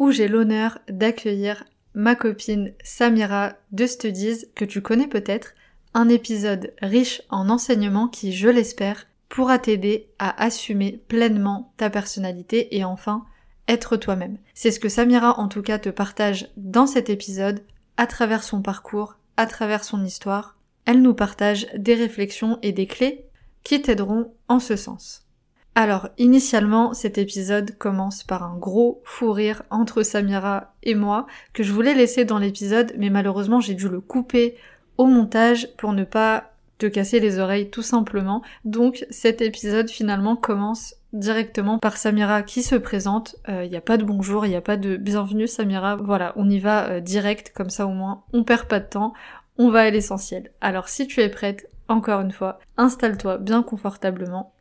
où j'ai l'honneur d'accueillir ma copine Samira de Studies que tu connais peut-être, un épisode riche en enseignements qui, je l'espère, pourra t'aider à assumer pleinement ta personnalité et enfin être toi-même. C'est ce que Samira en tout cas te partage dans cet épisode à travers son parcours, à travers son histoire. Elle nous partage des réflexions et des clés qui t'aideront en ce sens. Alors, initialement, cet épisode commence par un gros fou rire entre Samira et moi, que je voulais laisser dans l'épisode, mais malheureusement j'ai dû le couper au montage pour ne pas te casser les oreilles tout simplement. Donc cet épisode finalement commence directement par Samira qui se présente. Il euh, n'y a pas de bonjour, il n'y a pas de bienvenue Samira. Voilà, on y va euh, direct, comme ça au moins on perd pas de temps, on va à l'essentiel. Alors si tu es prête, encore une fois, installe-toi bien confortablement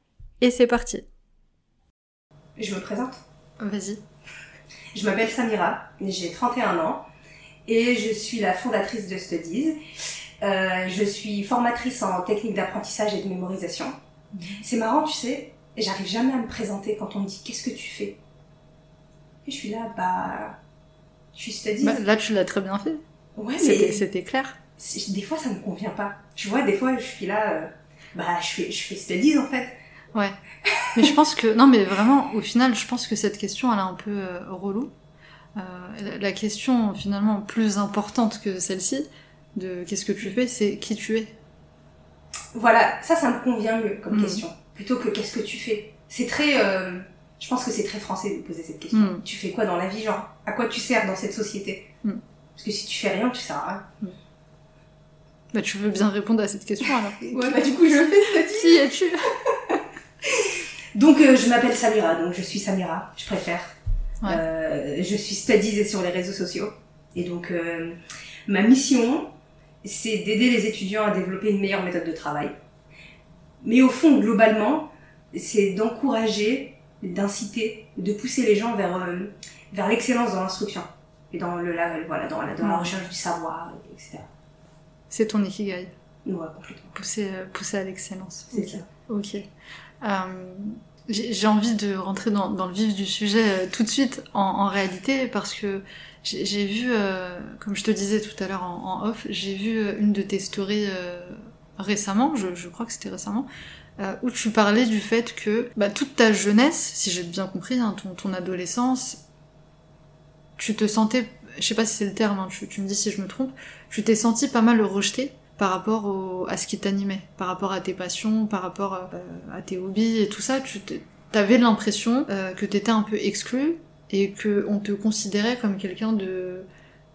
et c'est parti. Je me présente Vas-y. Je m'appelle Samira, j'ai 31 ans et je suis la fondatrice de Studies. Euh, je suis formatrice en technique d'apprentissage et de mémorisation. Mhm. C'est marrant, tu sais, j'arrive jamais à me présenter quand on me dit qu'est-ce que tu fais? Et je suis là, bah, je suis Studies. Bah, là, tu l'as très bien fait. Ouais, mais c'était clair. Des fois, ça me convient pas. Tu vois, des fois, je suis là, euh, bah, je fais, je fais Studies en fait. Ouais. Mais je pense que non, mais vraiment, au final, je pense que cette question, elle est un peu euh, relou. Euh, la question finalement plus importante que celle-ci, de qu'est-ce que tu fais, c'est qui tu es. Voilà, ça, ça me convient mieux comme mm. question, plutôt que qu'est-ce que tu fais. C'est très, euh, je pense que c'est très français de poser cette question. Mm. Tu fais quoi dans la vie, genre? À quoi tu sers dans cette société? Mm. Parce que si tu fais rien, tu sers à rien. Bah, tu veux bien répondre à cette question alors. ouais, bah du coup, je le fais, Qui es-tu? donc euh, je m'appelle Samira, donc je suis Samira, je préfère. Euh, je suis studies sur les réseaux sociaux. Et donc euh, ma mission, c'est d'aider les étudiants à développer une meilleure méthode de travail. Mais au fond, globalement, c'est d'encourager, d'inciter, de pousser les gens vers, vers l'excellence dans l'instruction et dans, le, la, voilà, dans, la, dans la recherche du savoir, etc. C'est ton ikigai Ouais, complètement. Pousser, pousser à l'excellence. C'est ça. Ok. Euh, j'ai envie de rentrer dans, le vif du sujet euh, tout de suite en, réalité parce que j'ai vu, euh, comme je te disais tout à l'heure en, off, j'ai vu une de tes stories récemment, je, crois que c'était récemment, où tu parlais du fait que bah, toute ta jeunesse, si j'ai bien compris, hein, ton, adolescence, tu te sentais, je sais pas si c'est le terme, hein, tu, tu, me dis si je me trompe, tu t'es senti pas mal rejeté par rapport à ce qui t'animait, par rapport à tes passions, par rapport euh, à, tes hobbies et tout ça, tu avais l'impression euh, que t'étais un peu exclu et que on te considérait comme quelqu'un de,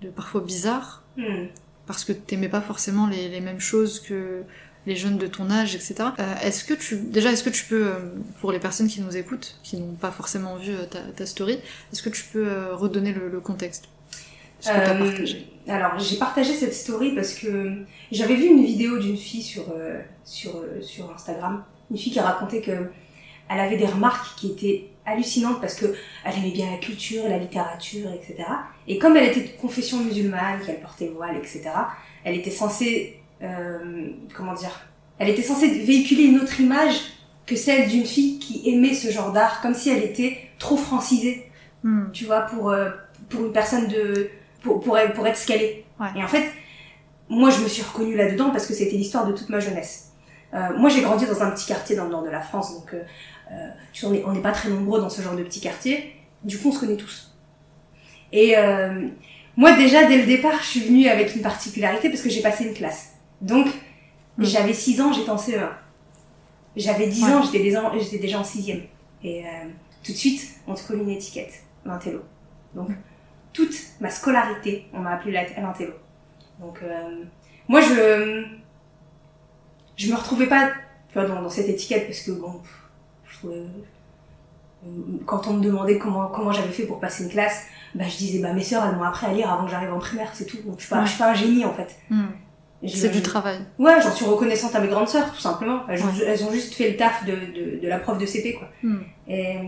de, parfois bizarre hmm. parce que t'aimais pas forcément les, les, mêmes choses que les jeunes de ton âge, etc. Euh, est-ce que tu déjà est-ce que tu peux pour les personnes qui nous écoutent, qui n'ont pas forcément vu ta, ta story, est-ce que tu peux redonner le, le contexte? Euh, alors, j'ai partagé cette story parce que j'avais vu une vidéo d'une fille sur, euh, sur, euh, sur Instagram. Une fille qui racontait que elle avait des remarques qui étaient hallucinantes parce que elle aimait bien la culture, la littérature, etc. Et comme elle était de confession musulmane, qu'elle portait voile, etc., elle était censée, euh, comment dire, elle était censée véhiculer une autre image que celle d'une fille qui aimait ce genre d'art, comme si elle était trop francisée, hmm. tu vois, pour, pour une personne de, pour, pour, pour être scalé. Et en fait, moi, je me suis reconnue là-dedans parce que c'était l'histoire de toute ma jeunesse. Euh, moi, j'ai grandi dans un petit quartier dans le nord de la France, donc euh, euh on n'est pas très nombreux dans ce genre de petit quartier. Du coup, on se connaît tous. Et euh, moi, déjà, dès le départ, je suis venue avec une particularité parce que j'ai passé une classe. Donc, mm. j'avais 6 ans, j'étais en CE1. J'avais 10 ans, j'étais déjà, déjà en 6 Et tout de suite, on te colle une étiquette, l'intello. Donc, toute ma scolarité, on m'a appelé l'intello. Donc, euh, moi, je, je me retrouvais pas dans, dans, cette étiquette parce que bon, je trouvais, quand on me demandait comment, comment j'avais fait pour passer une classe, bah, je disais, bah, mes sœurs, elles m'ont appris à lire avant que j'arrive en primaire, c'est tout. Donc, je suis pas, je suis pas un génie, en fait. Hmm. C'est du travail. Ouais, j'en suis reconnaissante à mes grandes sœurs, tout simplement. Elles, elles, ont juste fait le taf de, de, de la prof de CP, quoi. Hmm. Et,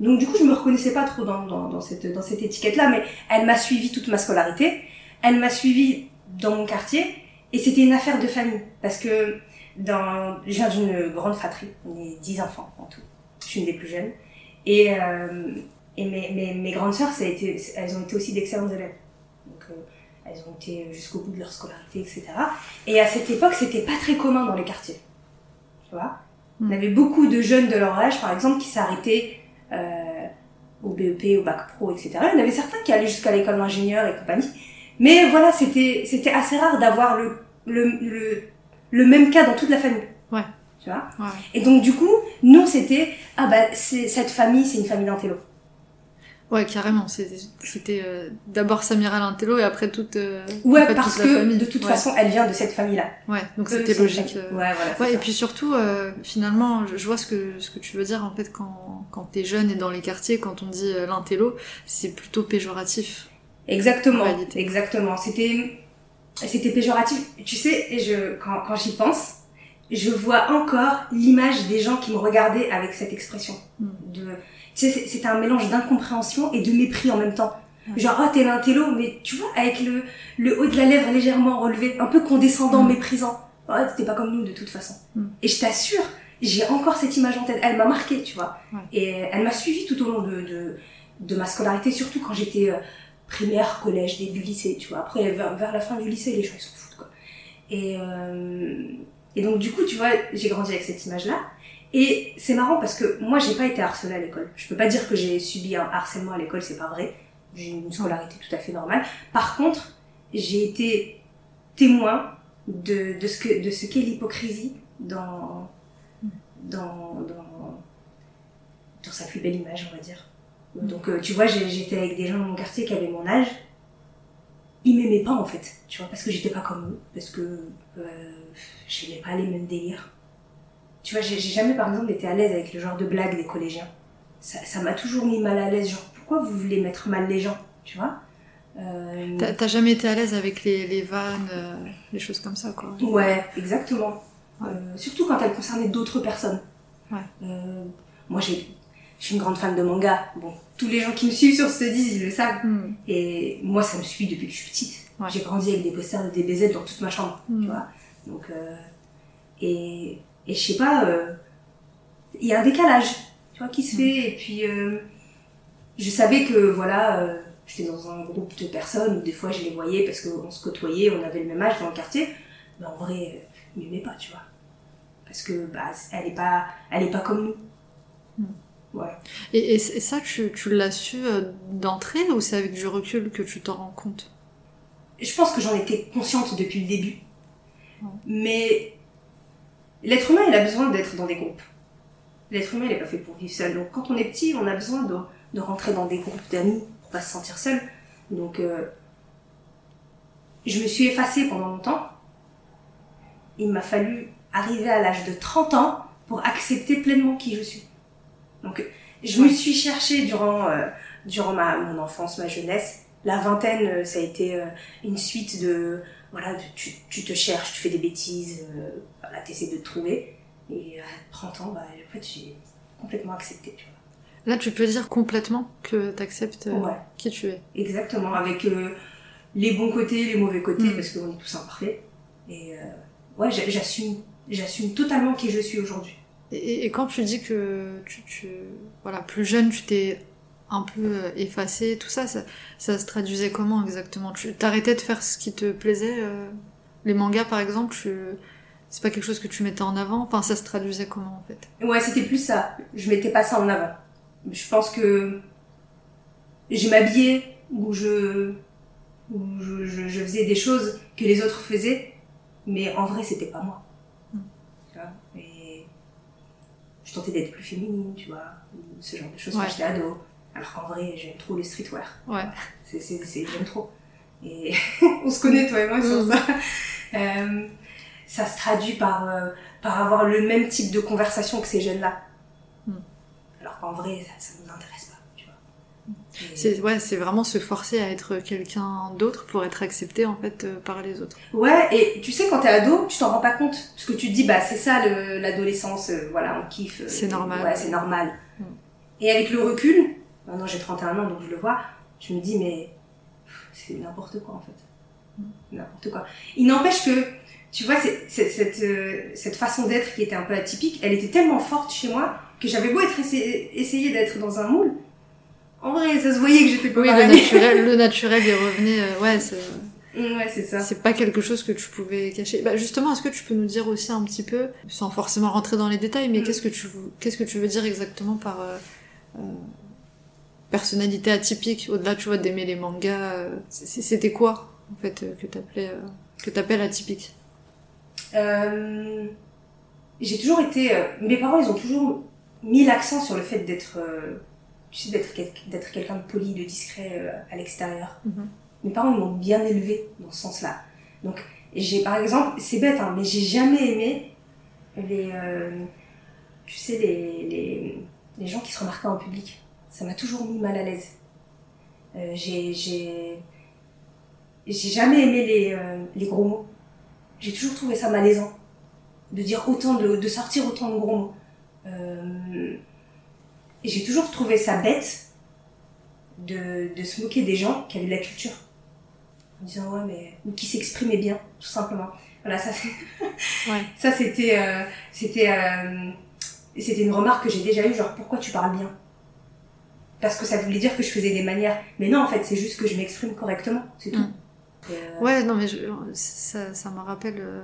donc, du coup, je me reconnaissais pas trop dans, dans, dans cette, dans cette étiquette-là, mais elle m'a suivi toute ma scolarité. Elle m'a suivi dans mon quartier, et c'était une affaire de famille. Parce que dans, je viens d'une grande fratrie. On est dix enfants en tout. Je suis une des plus jeunes. Et, euh, et mes, mes, mes, grandes sœurs, ça a été, elles ont été aussi d'excellentes élèves. Donc, euh, elles ont été jusqu'au bout de leur scolarité, etc. Et à cette époque, c'était pas très commun dans les quartiers. Tu vois? On hmm. avait beaucoup de jeunes de leur âge, par exemple, qui s'arrêtaient au BEP, au bac pro, etc. Il y en avait certains qui allaient jusqu'à l'école d'ingénieur et compagnie. Mais voilà, c'était c'était assez rare d'avoir le, le, le, le même cas dans toute la famille. Ouais. Tu vois? Ouais. Et donc, du coup, nous, c'était, ah bah, cette famille, c'est une famille d'intello. Ouais, carrément. C'était euh, d'abord Samira l'intello et après toute. Euh, ouais, parce que de toute façon, elle vient de cette famille-là. Ouais, donc c'était logique. Euh. Ouais, voilà. Ouais, et puis surtout, euh, finalement, je, vois ce que ce que tu veux dire en fait quand quand t'es jeune et dans les quartiers, quand on dit l'intello, c'est plutôt péjoratif. Exactement. Exactement. C'était c'était péjoratif. Tu sais, je quand quand j'y pense, je vois encore l'image des gens qui me regardaient avec cette expression hmm. de c'était un mélange d'incompréhension et de mépris en même temps. Genre, oh, t'es l'intello, mais tu vois, avec le, le haut de la lèvre légèrement relevé, un peu condescendant, mm. méprisant. Oh, t'es pas comme nous de toute façon. Mm. Et je t'assure, j'ai encore cette image en tête. Elle m'a marqué, tu vois. Et elle m'a suivi tout au long de, de, de ma scolarité, surtout quand j'étais euh, primaire, collège, début lycée, tu vois. Après, vers, vers, la fin du lycée, les gens, ils s'en foutent, quoi. Et, euh, et donc, du coup, tu vois, j'ai grandi avec cette image-là. Et c'est marrant parce que moi, j'ai pas été harcelée à l'école. Je peux pas dire que j'ai subi un harcèlement à l'école, c'est pas vrai. J'ai une scolarité tout à fait normale. Par contre, j'ai été témoin de, de ce que de ce qu'est l'hypocrisie dans, dans dans dans sa plus belle image, on va dire. Donc, euh, tu vois, j'étais avec des gens de mon quartier qui avaient mon âge. Ils m'aimaient pas en fait, tu vois, parce que j'étais pas comme eux, parce que euh, j'aimais pas les mêmes délires tu vois, j'ai jamais par exemple été à l'aise avec le genre de blague des collégiens. Ça m'a toujours mis mal à l'aise, genre pourquoi vous voulez mettre mal les gens, tu vois? Euh... T'as jamais été à l'aise avec les, les vannes, euh, les choses comme ça, quoi? Ouais, exactement. Euh, surtout quand elles concernaient d'autres personnes. Ouais. Moi, je suis une grande fan de manga. Bon, tous les gens qui me suivent sur ce disent, ils le savent. Hmm. Et moi, ça me suit depuis que je suis petite. J'ai grandi avec des posters de DBZ dans toute ma chambre, tu hmm. vois. Donc, et et je sais pas, euh, il y a un décalage, tu vois, qui se fait. Et puis, euh, je savais que, voilà, euh, j'étais dans un groupe de personnes où des fois je les voyais parce qu'on se côtoyait, on avait le même âge dans le quartier. Mais en vrai, ils m'aimaient pas, tu vois. Parce que, bah, elle est pas, elle est pas comme nous. Hmm. Ouais. Et, et, ça, tu, tu l'as su d'entrée ou c'est avec du recul que tu t'en rends compte? Je pense que j'en étais consciente depuis le début. Mais L'être humain, il a besoin d'être dans des groupes. L'être humain, il n'est pas fait pour vivre seul. Donc quand on est petit, on a besoin de, de rentrer dans des groupes d'amis pour pas se sentir seul. Donc euh, je me suis effacée pendant longtemps. Il m'a fallu arriver à l'âge de 30 ans pour accepter pleinement qui je suis. Donc je me suis cherchée durant, euh, durant ma, mon enfance, ma jeunesse. La vingtaine, euh, ça a été une suite de voilà, tu, tu, te cherches, tu fais des bêtises, euh, voilà, tu essaies de te trouver. Et à 30 ans, bah, en fait, j'ai complètement accepté, tu vois. Là, tu peux dire complètement que tu acceptes euh, qui tu es. Exactement, avec euh, les bons côtés, les mauvais côtés, mm. parce qu'on est tous imparfaits. Et ouais, j'assume, j'assume totalement qui je suis aujourd'hui. Et, et, quand tu dis que tu, tu voilà, plus jeune, tu t'es un peu euh, effacé, tout ça, ça, ça, se traduisait comment exactement? Tu t'arrêtais de faire ce qui te plaisait euh, Les mangas par exemple, c'est pas quelque chose que tu mettais en avant? Enfin, ça se traduisait comment en fait? Ouais, c'était plus ça. Je mettais pas ça en avant. Je pense que je m'habillais ou je, je, je, faisais des choses que les autres faisaient, mais en vrai, c'était pas moi. Hmm. Tu vois Et je tentais d'être plus féminine, tu vois, ce genre de choses quand j'étais ado. Alors qu'en vrai, j'aime trop les streetwear. Ouais. C'est, c'est, c'est, j'aime trop. Et on se connaît, toi et moi, sur mm. ça. Euh, ça se traduit par, euh, par avoir le même type de conversation que ces jeunes-là. Mm. Alors qu'en vrai, ça, ne nous intéresse pas, tu vois. C'est ouais, c'est vraiment se forcer à être quelqu'un d'autre pour être accepté en fait euh, par les autres. Ouais, et tu sais quand t'es ado, tu t'en rends pas compte parce que tu te dis bah c'est ça le- l'adolescence, euh, voilà on kiffe. C'est normal. Ouais, c'est normal. Mm. Et avec le recul, maintenant j'ai 31 ans donc je le vois, je me dis mais c'est n'importe quoi en fait, Mm. n'importe quoi. Il n'empêche que tu vois c'est- c'est- cette euh, cette façon d'être qui était un peu atypique, elle était tellement forte chez moi que j'avais beau être essayé, essayer d'être dans un moule. En vrai, ça se voyait que j'étais pas Oui, le naturel, le naturel y revenait. euh, ouais, c'est Ouais, c'est ça. c'est pas quelque chose que tu pouvais cacher. Bah justement, est-ce que tu peux nous dire aussi un petit peu, sans forcément rentrer dans les détails, mais Mm. qu'est-ce que tu qu'est-ce que tu veux dire exactement par euh, personnalité atypique au-delà, tu vois, d'aimer les mangas euh, C'était quoi en fait euh, que t'appelais euh, que t'appelles atypique? Euh, j'ai toujours été. mes parents, ils ont toujours mis l'accent sur le fait d'être. tu sais, d'être quel- d'être quelqu'un de poli, de discret à l'extérieur. Mhm. Mes parents, ils m'ont bien élevé dans ce sens-là. Donc, j'ai par exemple, c'est bête, hein, mais j'ai jamais aimé les. euh, tu sais, les, les, les gens qui se remarquaient en public. Ça m'a toujours mis mal à l'aise. Euh, j'ai. j'ai j'ai jamais aimé les, euh, les gros mots. J'ai toujours trouvé ça malaisant de dire autant de, de sortir autant de gros mots. Euh, et j'ai toujours trouvé ça bête de, de se moquer des gens qui avaient de la culture. En disant ouais mais ou qui s'exprimaient bien tout simplement. Voilà ça c'est Ouais. ça c'était euh, c'était c'était une remarque que j'ai déjà eue genre pourquoi tu parles bien? Parce que ça voulait dire que je faisais des manières mais non en fait c'est juste que je m'exprime correctement c'est tout. Mm. Euh, Ouais, non, mais je- ça, ça me rappelle euh,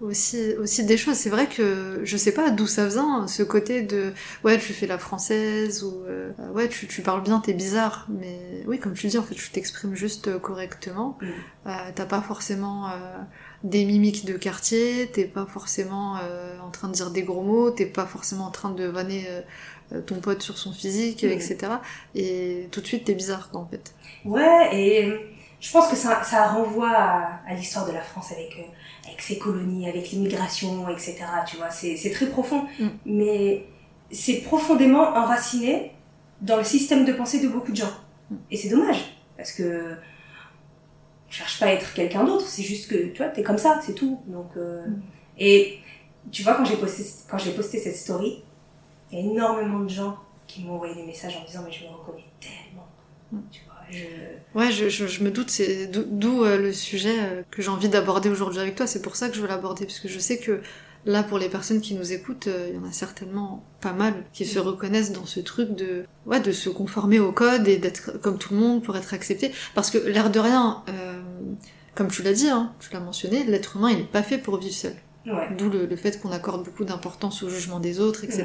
aussi, aussi des choses. C'est vrai que je sais pas d'où ça vient, ce côté de ouais, tu fais la française ou euh, ouais, tu, tu parles bien, t'es bizarre. Mais oui, comme tu dis, en fait, tu t'exprimes juste correctement. Mm. Euh, T'as pas forcément des mimiques de quartier, t'es pas forcément euh, en train de dire des gros mots, t'es pas forcément en train de vanner euh, ton pote sur son physique, etc. Et tout de suite, t'es bizarre, quoi, en fait. Ouais, et je pense que ça, ça renvoie à, à l'histoire de la France avec, euh, avec ses colonies, avec l'immigration, etc. Tu vois, c'est très profond. Mm. Mais c'est profondément enraciné dans le système de pensée de beaucoup de gens. Mm. Et c'est dommage, parce que on cherche pas à être quelqu'un d'autre, c'est juste que, tu vois, t'es comme ça, c'est tout. Donc, euh, Mm. Et tu vois, quand j'ai posté, quand j'ai posté cette story, il y a énormément de gens qui m'ont envoyé des messages en disant, mais je me reconnais tellement. Mm. Tu vois, je... Ouais, je, je, je me doute, c'est d'où- euh, le sujet euh, que j'ai envie d'aborder aujourd'hui avec toi. C'est pour ça que je veux l'aborder, parce que je sais que là, pour les personnes qui nous écoutent, euh, il y en a certainement pas mal qui se reconnaissent dans ce truc de, ouais, de se conformer au code et d'être comme tout le monde pour être accepté. Parce que l'air de rien, comme tu l'as dit, hein, tu l'as mentionné, l'être humain, il n'est pas fait pour vivre seul. Ouais. D'où le, le fait qu'on accorde beaucoup d'importance au jugement des autres, etc.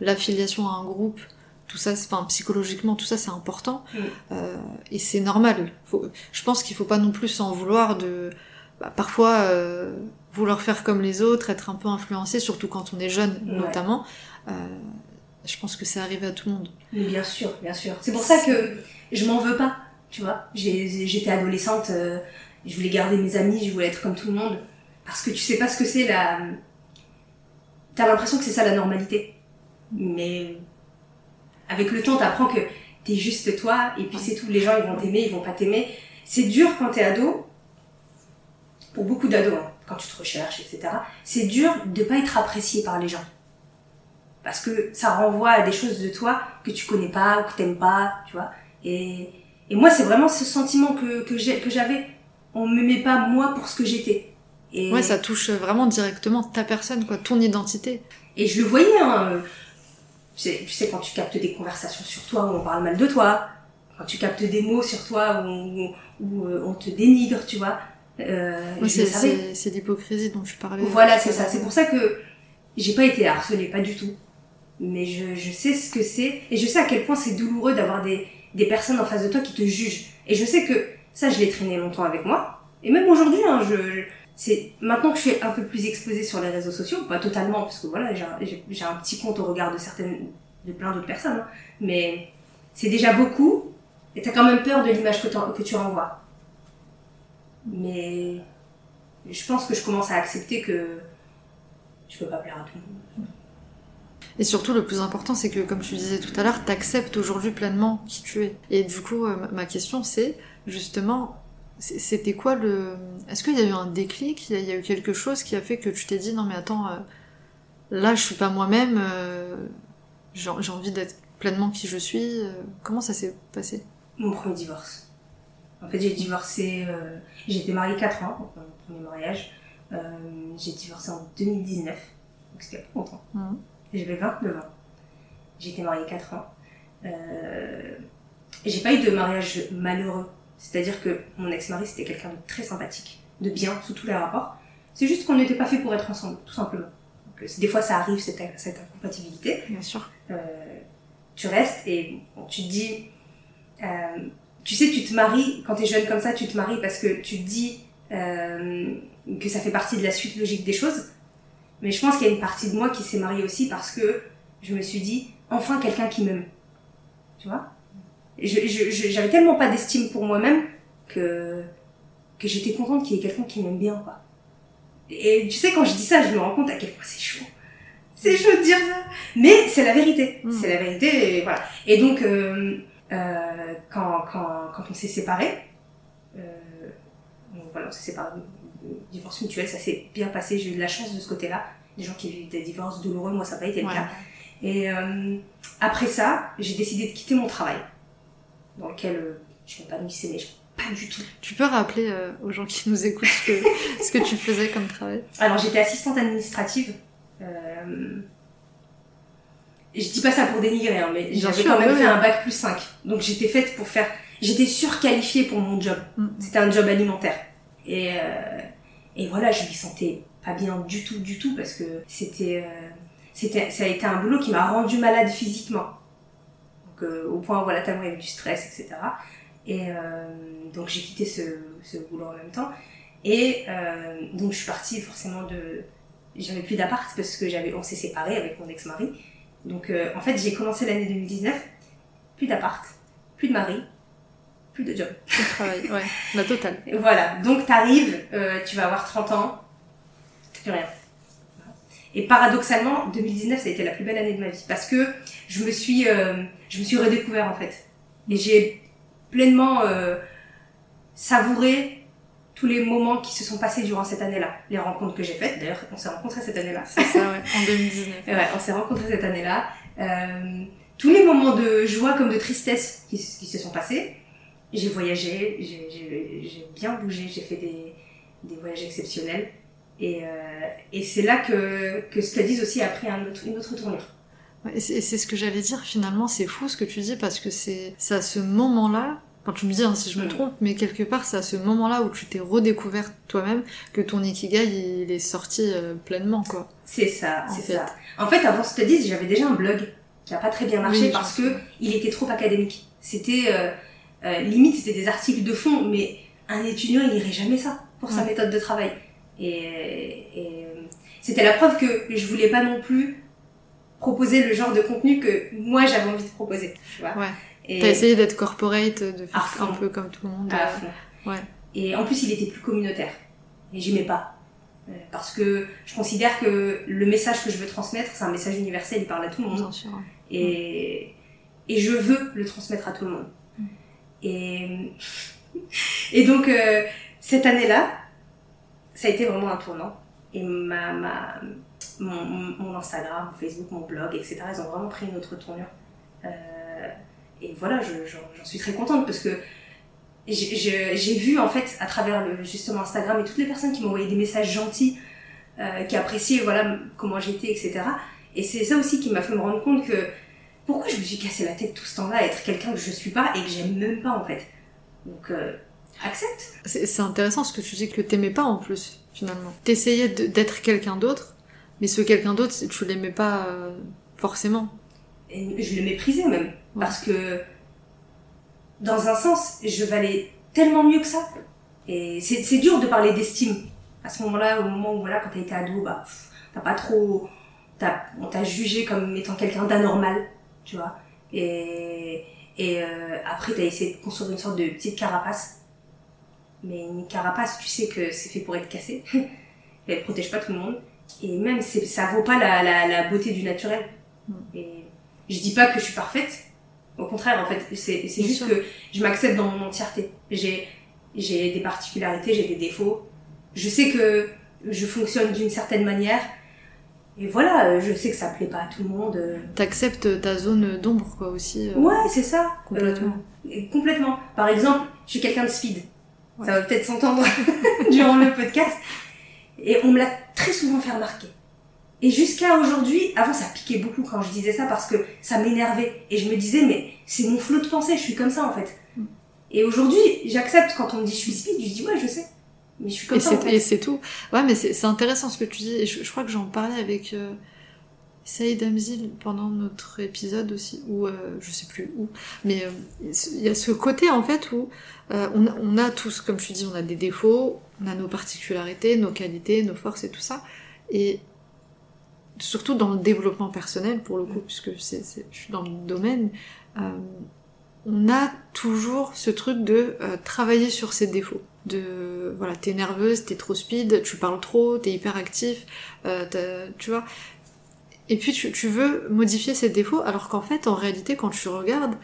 L'affiliation à un groupe, tout ça, enfin psychologiquement, tout ça c'est important Mm. Euh, et c'est normal. Faut, je pense qu'il faut pas non plus s'en vouloir de bah, parfois euh, vouloir faire comme les autres, être un peu influencé, surtout quand on est jeune notamment. Euh, je pense que c'est arrivé à tout le monde. Mais bien sûr, bien sûr. C'est pour ça que je m'en veux pas, tu vois. J'étais adolescente, je voulais garder mes amis, je voulais être comme tout le monde. Parce que tu sais pas ce que c'est la... T'as l'impression que c'est ça la normalité. Mais avec le temps, t'apprends que t'es juste toi, et puis c'est tout. Les gens, ils vont t'aimer, ils vont pas t'aimer. C'est dur quand t'es ado, pour beaucoup d'ados, hein, quand tu te recherches, etc. C'est dur de pas être apprécié par les gens. Parce que ça renvoie à des choses de toi que tu connais pas ou que t'aimes pas, tu vois. Et, et moi, c'est vraiment ce sentiment que, que j'avais. On m'aimait pas moi pour ce que j'étais. Et, Ouais, ça touche vraiment directement ta personne, quoi, ton identité. et je le voyais, hein. Tu sais, tu sais, quand tu captes des conversations sur toi où on parle mal de toi, quand tu captes des mots sur toi où, où, euh, on te dénigre, tu vois. Euh, je le c'est savais. c'est- c'est l'hypocrisie dont tu parlais. Voilà, c'est ça. C'est pour ça que j'ai pas été harcelée, pas du tout. Mais je, je sais ce que c'est. Et je sais à quel point c'est douloureux d'avoir des, des personnes en face de toi qui te jugent. Et je sais que ça, je l'ai traîné longtemps avec moi. Et même aujourd'hui, hein, je, je- c'est maintenant que je suis un peu plus exposée sur les réseaux sociaux, pas totalement, parce que voilà, j'ai un, petit compte au regard de certaines, de plein d'autres personnes. hein. Mais c'est déjà beaucoup. Et t'as quand même peur de l'image que tu renvoies. Mais je pense que je commence à accepter que je peux pas plaire à tout le monde. Et surtout, le plus important, c'est que, comme tu disais tout à l'heure, t'acceptes aujourd'hui pleinement qui tu es. Et du coup, euh, ma question, c'est justement, c'était quoi le... Est-ce qu'il y a eu un déclic? Il y a eu quelque chose qui a fait que tu t'es dit, non mais attends, euh, là, je suis pas moi-même, euh, j'ai envie d'être pleinement qui je suis. comment ça s'est passé? Mon premier divorce. En fait, j'ai divorcé... j'ai été mariée 4 ans, mon premier mariage. j'ai divorcé en 2019, donc c'était pas longtemps. Mmh. J'avais 29 ans. J'ai été mariée 4 ans. Euh, j'ai pas eu de mariage malheureux. C'est-à-dire que mon ex-mari, c'était quelqu'un de très sympathique, de bien sous tous les rapports. C'est juste qu'on n'était pas fait pour être ensemble, tout simplement. Donc, des fois, ça arrive, cette, cette incompatibilité. Bien sûr. Euh, tu restes et tu te dis... Euh, tu sais, tu te maries, quand tu es jeune comme ça, tu te maries parce que tu te dis euh, que ça fait partie de la suite logique des choses. Mais je pense qu'il y a une partie de moi qui s'est mariée aussi parce que je me suis dit, enfin quelqu'un qui m'aime. Tu vois? J'avais tellement pas d'estime pour moi-même que, que j'étais contente qu'il y ait quelqu'un qui m'aime bien, quoi. Et tu sais, quand je dis ça, je me rends compte à quel point c'est chaud. C'est chaud de dire ça. Mais c'est la vérité. Mm. C'est la vérité, et voilà. Et donc, euh, euh, quand, quand, quand on s'est séparés, euh, voilà, on s'est séparés divorce mutuel, ça s'est bien passé. J'ai eu de la chance de ce côté-là. Des gens qui vivent des divorces douloureux, moi ça n'a pas été le cas. Et euh, après ça, j'ai décidé de quitter mon travail, dans lequel euh, je m'épanouissais, mais pas du tout. Tu peux rappeler euh, aux gens qui nous écoutent ce que, ce que tu faisais comme travail? Alors j'étais assistante administrative. Euh, je dis pas ça pour dénigrer, hein, mais j'avais quand même fait un bac plus 5. Donc j'étais faite pour faire... J'étais surqualifiée pour mon job. Mm. C'était un job alimentaire. Et, euh, et voilà, je m'y sentais pas bien du tout, du tout, parce que c'était, c'était, ça a été un boulot qui m'a rendu malade physiquement. Donc, euh, au point, voilà, tellement il y avait du stress, etc. Et donc, j'ai quitté ce, ce, boulot en même temps. Et donc, je suis partie forcément de. J'avais plus d'appart parce que j'avais, on s'est séparés avec mon ex-mari. Donc, en fait, j'ai commencé l'année 2019, plus d'appart, plus de mari, de job. travail, ouais, la totale. voilà, donc t'arrives, euh, tu vas avoir 30 ans, plus rien. Et paradoxalement, 2019, ça a été la plus belle année de ma vie parce que je me suis, euh, je me suis redécouvert en fait. Et j'ai pleinement euh, savouré tous les moments qui se sont passés durant cette année-là. Les rencontres que j'ai faites, d'ailleurs, on s'est rencontrés cette année-là. C'est ça, ouais, en 2019. ouais, on s'est rencontrés cette année-là. Euh, tous les moments de joie comme de tristesse qui, qui se sont passés j'ai voyagé, j'ai bien bougé, j'ai fait des, des, voyages exceptionnels. Et, euh, et c'est là que, que Studies aussi a pris un autre, une autre tournure. et c'est ce que j'allais dire finalement, c'est fou ce que tu dis parce que c'est à ce moment-là, quand tu me dis hein, si je me mm. trompe, mais quelque part c'est à ce moment-là où tu t'es redécouvert toi-même que ton Ikigai il est sorti euh, pleinement quoi. C'est ça, c'est ça. En fait avant Studies j'avais déjà un blog qui a pas très bien marché parce que il était trop académique. C'était euh, euh, limite, c'était des articles de fond, mais un étudiant, il n'irait jamais ça pour sa méthode de travail. Et, c'était la preuve que je voulais pas non plus proposer le genre de contenu que moi j'avais envie de proposer. Tu vois ouais. Et T'as essayé d'être corporate, de faire un peu comme tout le monde. À fond. Ouais. Et en plus, il était plus communautaire. Et j'aimais pas. Euh, parce que je considère que le message que je veux transmettre, c'est un message universel, il parle à tout le monde. Bien sûr. Et, et je veux le transmettre à tout le monde. Et, et donc, euh, cette année-là, ça a été vraiment un tournant. Et ma, mon, Instagram, mon Facebook, mon blog, etc., ils ont vraiment pris une autre tournure. Euh, et voilà, j'en suis très contente parce que j'ai vu en fait à travers le, justement Instagram et toutes les personnes qui m'envoyaient des messages gentils, euh, qui appréciaient voilà comment j'étais, etc. Et c'est ça aussi qui m'a fait me rendre compte que pourquoi je me suis cassé la tête tout ce temps-là à être quelqu'un que je suis pas et que j'aime même pas en fait. Donc euh, accepte. C'est intéressant ce que tu dis que t'aimais pas en plus finalement. T'essayais d'être quelqu'un d'autre, mais ce quelqu'un d'autre tu l'aimais pas euh, forcément. Et je le méprisais même parce que dans un sens je valais tellement mieux que ça. Et c'est dur de parler d'estime à ce moment-là, au moment où voilà quand t'as été ado, bah t'as pas trop, on t'a jugé comme étant quelqu'un d'anormal tu vois. Et, et euh, après, tu as essayé de construire une sorte de petite carapace. Mais une carapace, tu sais que c'est fait pour être cassée. Elle protège pas tout le monde. Et même, ça vaut pas la, la, la beauté du naturel. Mm. Et je dis pas que je suis parfaite. Au contraire, en fait, c'est juste sûr. que je m'accepte dans mon entièreté. J'ai j'ai des particularités, j'ai des défauts. Je sais que je fonctionne d'une certaine manière. Et voilà, euh, je sais que ça plaît pas à tout le monde. euh. T'acceptes ta zone d'ombre, quoi, aussi. euh, Ouais, c'est ça. Complètement. Euh, complètement. Par exemple, je suis quelqu'un de speed. Ouais. Ça va peut-être s'entendre durant le podcast. Et on me l'a très souvent fait remarquer. Et jusqu'à aujourd'hui, avant ça piquait beaucoup quand je disais ça parce que ça m'énervait. Et je me disais, mais c'est mon flot de pensée, je suis comme ça en fait. Mm. Et aujourd'hui, j'accepte quand on me dit je suis speed, je dis ouais, je sais. Mais je suis comme Et ça en et c'est tout. Ouais, mais c'est, c'est intéressant ce que tu dis. Et je, je crois que j'en parlais avec euh, Saïd Amzil pendant notre épisode aussi, ou euh, je sais plus où. Mais euh, il y a ce côté en fait où euh, on, a- tous, comme tu dis, on a des défauts, on a nos particularités, nos qualités, nos forces et tout ça. Et surtout dans le développement personnel pour le coup, puisque je suis dans le domaine. euh, on a toujours ce truc de travailler sur ses défauts. De voilà, t'es nerveuse, t'es trop speed, tu parles trop, t'es hyper actif, euh, tu vois. Et puis tu, tu veux modifier ces défauts, alors qu'en fait, en réalité, quand tu regardes,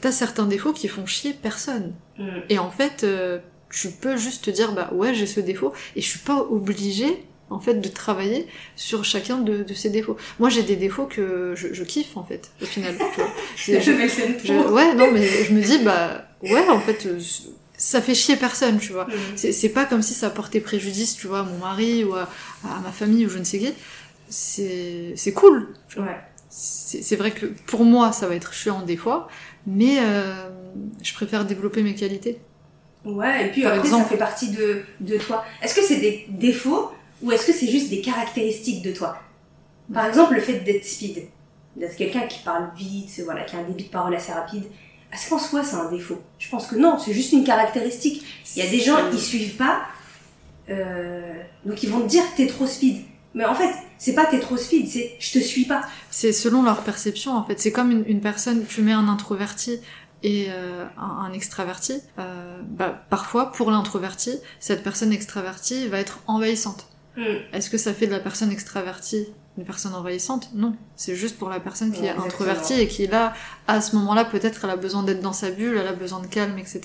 t'as- certains défauts qui font chier personne. Mm. Et en fait, euh, tu peux juste te dire, bah ouais, j'ai ce défaut, et je suis pas obligée, en fait, de travailler sur chacun de, de ces défauts. Moi, j'ai des défauts que je, je kiffe, en fait, au final. Je je- je- ouais, non, mais je me dis, bah ouais, en fait, euh, ça fait chier personne, tu vois. Mm. C'est c'est pas comme si ça portait préjudice, tu vois, à mon mari ou à, à ma famille ou je ne sais qui. C'est c'est cool. Ouais. C'est vrai que pour moi, ça va être chiant des fois, mais euh, je préfère développer mes qualités. Ouais, et puis Par après, exemple. ça fait partie de, de toi. Est-ce que c'est des défauts ou est-ce que c'est juste des caractéristiques de toi? Par exemple, le fait d'être speed, d'être quelqu'un qui parle vite, voilà, qui a un débit de parole assez rapide, est-ce qu'en soi c'est un défaut? Je pense que non, c'est juste une caractéristique. Il y a des gens, ils suivent pas, euh, donc ils vont te dire t'es trop speed. Mais en fait, c'est pas t'es trop speed, c'est je te suis pas. C'est selon leur perception, en fait. C'est comme une, une personne, tu mets un introverti et euh, un, un extraverti. euh, bah, parfois, pour l'introverti, cette personne extravertie va être envahissante. Est-ce que ça fait de la personne extravertie une personne envahissante? Non. C'est juste pour la personne qui Ouais, est introvertie et qui, là, à ce moment-là, peut-être elle a besoin d'être dans sa bulle, elle a besoin de calme, etc.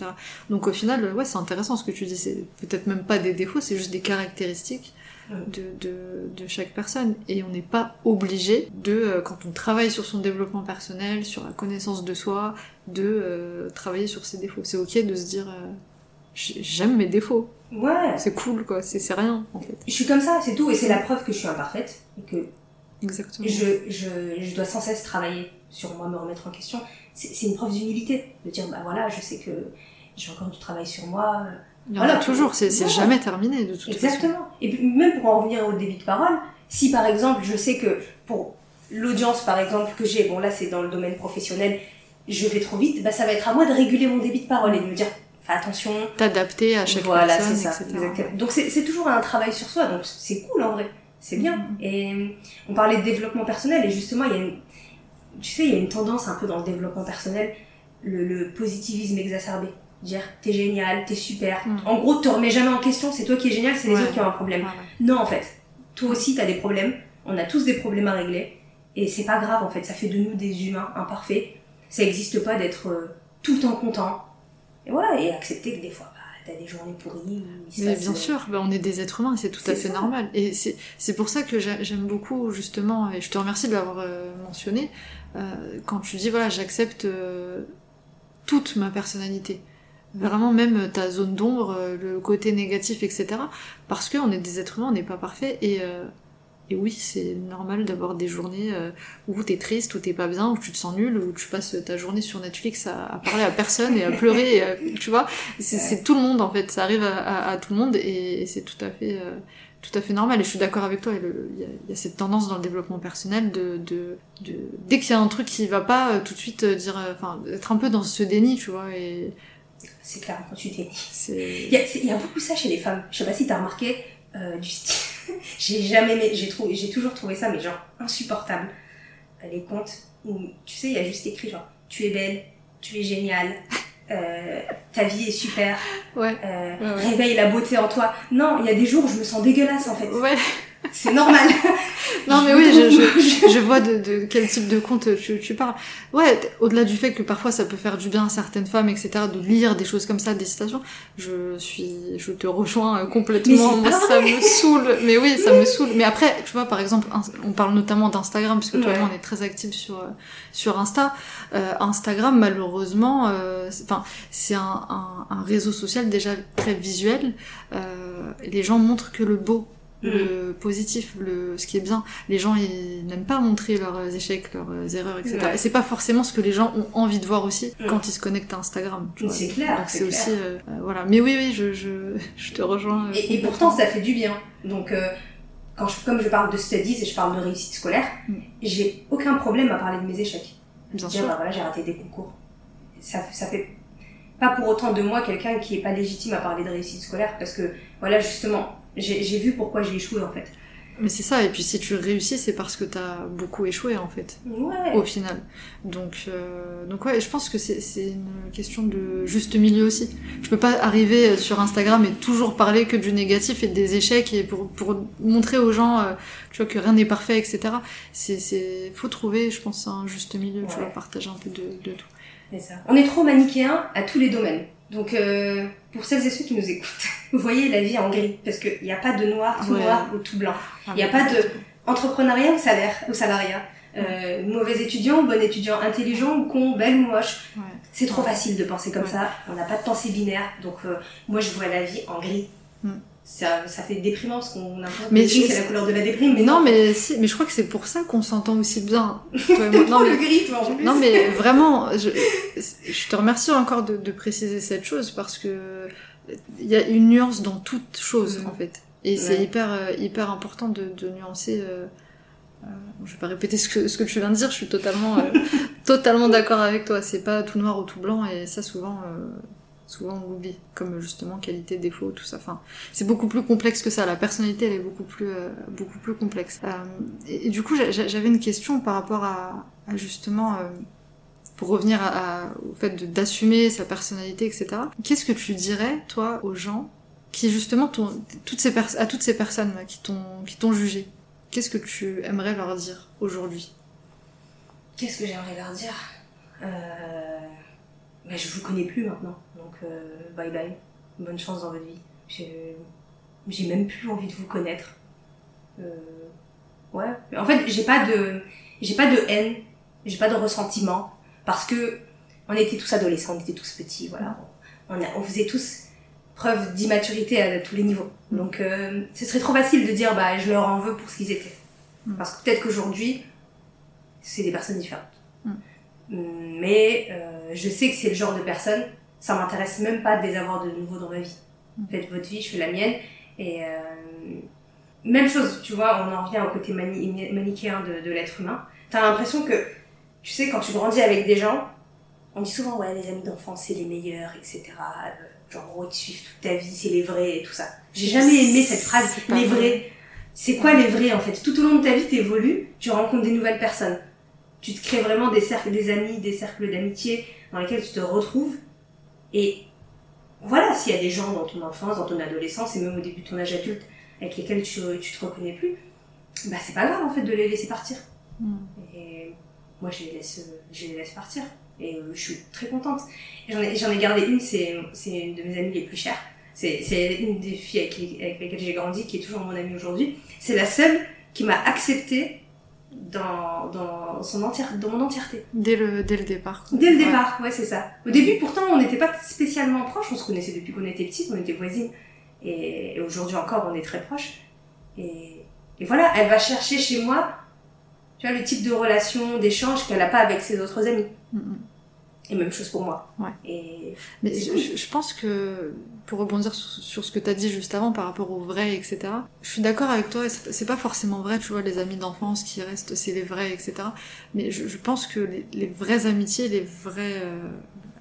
Donc au final, ouais, c'est intéressant ce que tu dis. C'est peut-être même pas des défauts, c'est juste des caractéristiques. De, de, de chaque personne. Et on n'est pas obligé de, euh, quand on travaille sur son développement personnel, sur la connaissance de soi, de euh, travailler sur ses défauts. C'est ok de se dire, euh, j'ai- j'aime mes défauts. Ouais. C'est cool, quoi. C'est c'est rien, en fait. Je suis comme ça, c'est tout, et c'est la preuve que je suis imparfaite et que Exactement. je, je, je dois sans cesse travailler sur moi, me remettre en question. C'est c'est une preuve d'humilité, de dire, bah voilà, je sais que j'ai encore du travail sur moi. Il y en a Voilà. toujours, c'est jamais terminé de toute façon. Exactement. Et puis, même pour en revenir au débit de parole, si par exemple, je sais que pour l'audience, par exemple, que j'ai, bon là c'est dans le domaine professionnel, je vais trop vite, bah ça va être à moi de réguler mon débit de parole et de me dire, attention, T'adapter à chaque voilà, personne, c'est ça, exactement. Donc c'est toujours un travail sur soi, donc c'est cool en vrai, c'est bien. Mhm. Et on parlait de développement personnel, et justement, il y a une, tu sais, il y a une tendance un peu dans le développement personnel, le, le positivisme exacerbé. Dire, t'es génial, t'es super. Mhm. En gros, te remets jamais en question, c'est toi qui es génial, c'est les Ouais. autres qui ont un problème. Ouais, ouais. Non, en fait, toi aussi, t'as des problèmes, on a tous des problèmes à régler, et c'est pas grave, en fait, ça fait de nous des humains imparfaits. Ça existe pas d'être euh, tout le temps content. Et voilà, et accepter que des fois, bah, t'as des journées pourries. il Mais bien euh, sûr, bah, on est des êtres humains, c'est tout à fait ça. normal. Et c'est pour ça que j'a- j'aime beaucoup, justement, et je te remercie de l'avoir euh, mentionné, quand tu dis, voilà, j'accepte toute ma personnalité. Vraiment, même ta zone d'ombre, euh, le côté négatif, etc. Parce qu'on est des êtres humains, on n'est pas parfait. Et, euh, et oui, c'est normal d'avoir des journées euh, où t'es triste, où t'es pas bien, où tu te sens nul, où tu passes ta journée sur Netflix à, à parler à personne et à pleurer, et à- tu vois. C'est tout le monde en fait, ça arrive à, tout le monde et, et c'est tout à fait euh, tout à fait normal. Et je suis d'accord avec toi. Il y, a- il y a cette tendance dans le développement personnel de, de, de dès qu'il y a un truc qui va pas, euh, tout de suite dire, enfin, être un peu dans ce déni, tu vois. Et C'est clair, quand tu t'es Il y, a, c'est- il y a beaucoup ça chez les femmes. Je sais pas si t'as remarqué, euh, du style. j'ai jamais j'ai trouvé, j'ai toujours trouvé ça, mais genre insupportable. Les comptes où, tu sais, il y a juste écrit genre, tu es belle, tu es géniale, euh, ta vie est super, ouais, euh, Ouais, ouais. réveille la beauté en toi. Non, il y a des jours où je me sens dégueulasse en fait. Ouais, c'est normal. non mais oui, je, je, je vois de, de, quel type de compte tu, tu parles. Ouais, au-delà du fait que parfois ça peut faire du bien à certaines femmes, etc., de lire des choses comme ça, des citations, je suis, je te rejoins complètement. Moi, ça me saoule. Mais oui, ça me saoule. Mais après, tu vois, par exemple, on parle notamment d'Instagram, puisque toi et moi on est très actifs sur sur Insta. Euh, Instagram, malheureusement, euh, enfin, c'est un, un, un, réseau social déjà très visuel. Euh, les gens montrent que le beau le positif, le, ce qui est bien. Les gens, ils n'aiment pas montrer leurs échecs, leurs erreurs, etc. Et c'est pas forcément ce que les gens ont envie de voir aussi quand ils se connectent à Instagram. C'est clair. Donc c'est aussi, euh, euh, voilà. Mais oui, oui, je, je, je te rejoins. Euh, et, et, pourtant, ça fait du bien. Donc, euh, quand je, comme je parle de studies et je parle de réussite scolaire, mm. j'ai aucun problème à parler de mes échecs. Bien dire, sûr. Bah, voilà, j'ai raté des concours. Ça, ça fait pas pour autant de moi quelqu'un qui est pas légitime à parler de réussite scolaire parce que, voilà, justement, j'ai vu pourquoi j'ai échoué en fait. Mais c'est ça, et puis si tu réussis, c'est parce que t'as beaucoup échoué en fait, ouais. au final. Donc, euh, donc ouais, je pense que c'est une question de juste milieu aussi. Je peux pas arriver sur Instagram et toujours parler que du négatif et des échecs et pour, pour montrer aux gens, euh, tu vois, que rien n'est parfait, etc. C'est, faut trouver, je pense, un juste milieu, ouais. tu vois, partager un peu de, de tout. C'est ça. On est trop manichéen à tous les domaines. Donc, euh, pour celles et ceux qui nous écoutent, vous voyez la vie en gris, parce qu'il n'y a pas de noir, tout ouais. noir ou tout blanc. Il n'y a pas de entrepreneuriat ou salaire ou salariat. Euh, mauvais étudiant, bon étudiant, intelligent ou con, belle ou moche. Ouais. C'est trop facile de penser comme ça. On n'a pas de pensée binaire. Donc, euh, moi, je vois la vie en gris. Mm. Ça, ça fait déprimant parce qu'on a mais que c'est la couleur de la déprime. Mais non, non mais si, mais je crois que c'est pour ça qu'on s'entend aussi bien. Toi non, mais, le gris, toi, en plus. Non, mais vraiment, je, je te remercie encore de, de préciser cette chose parce que il y a une nuance dans toute chose, mmh. en fait. Et ouais. c'est hyper, euh, hyper important de, de nuancer. Euh, euh, je vais pas répéter ce que, ce que tu viens de dire, je suis totalement, euh, totalement d'accord avec toi. C'est pas tout noir ou tout blanc, et ça, souvent, euh, souvent on l'oublie. Comme justement qualité, défaut, tout ça. Enfin, c'est beaucoup plus complexe que ça. La personnalité, elle est beaucoup plus, beaucoup plus complexe. Et, et, du coup, j'avais une question par rapport à, à justement pour revenir à, à, au fait d'assumer sa personnalité, etc. Qu'est-ce que tu dirais, toi, aux gens qui, justement, toutes ces à toutes ces personnes là, qui t'ont jugé? Qu'est-ce que tu aimerais leur dire aujourd'hui? Qu'est-ce que j'aimerais leur dire? Euh... bah, Je vous connais plus maintenant, donc euh, bye bye. Bonne chance dans votre vie. J'ai même plus envie de vous connaître. Euh... Ouais. En fait, j'ai pas de, j'ai pas de haine, j'ai pas de ressentiment parce que on était tous adolescents, on était tous petits, voilà. On, a, on faisait tous preuve d'immaturité à, tous les niveaux. Donc, euh, ce serait trop facile de dire, bah, je leur en veux pour ce qu'ils étaient. Mm. Parce que peut-être qu'aujourd'hui, c'est des personnes différentes. Mm. Mais euh, je sais que c'est le genre de personnes, ça m'intéresse même pas de les avoir de nouveau dans ma vie. Faites votre vie, je fais la mienne. Et euh, même chose, tu vois, on en revient au côté mani manichéen de, de l'être humain. T'as l'impression que tu sais, quand tu grandis avec des gens, on dit souvent, ouais, les amis d'enfance, c'est les meilleurs, etc. Genre, gros, ils te suivent toute ta vie, c'est les vrais et tout ça. J'ai jamais aimé cette phrase, les vrais. C'est quoi les vrais, en fait? Tout au long de ta vie, t'évolues, tu rencontres des nouvelles personnes. Tu te crées vraiment des cercles, des amis, des cercles d'amitié dans lesquels tu te retrouves. Et voilà, s'il y a des gens dans ton enfance, dans ton adolescence et même au début de ton âge adulte avec lesquels tu, tu te reconnais plus, bah c'est pas grave en fait de les laisser partir. Mm. Et moi je les laisse, je les laisse partir. Et euh, je suis très contente. J'en ai, ai gardé une, c'est, une de mes amies les plus chères. C'est, c'est une des filles avec, les, avec lesquelles j'ai grandi, qui est toujours mon amie aujourd'hui. C'est la seule qui m'a acceptée dans, dans, son entière, dans mon entièreté. Dès le, dès le départ. Dès le ouais. départ, ouais, c'est ça. Au début, pourtant, on n'était pas spécialement proches. On se connaissait depuis qu'on était petites, on était voisines. Et, et aujourd'hui encore, on est très proches. Et, et voilà, elle va chercher chez moi tu vois, le type de relation, d'échange qu'elle n'a pas avec ses autres amis. Mm -hmm. Et même chose pour moi. Ouais. Et, Mais je, je, pense que, pour rebondir sur, sur ce que tu as dit juste avant par rapport au vrai, etc., je suis d'accord avec toi, c'est pas forcément vrai, tu vois, les amis d'enfance qui restent, c'est les vrais, etc. Mais je, je pense que les, les, vraies amitiés, les vrais, euh,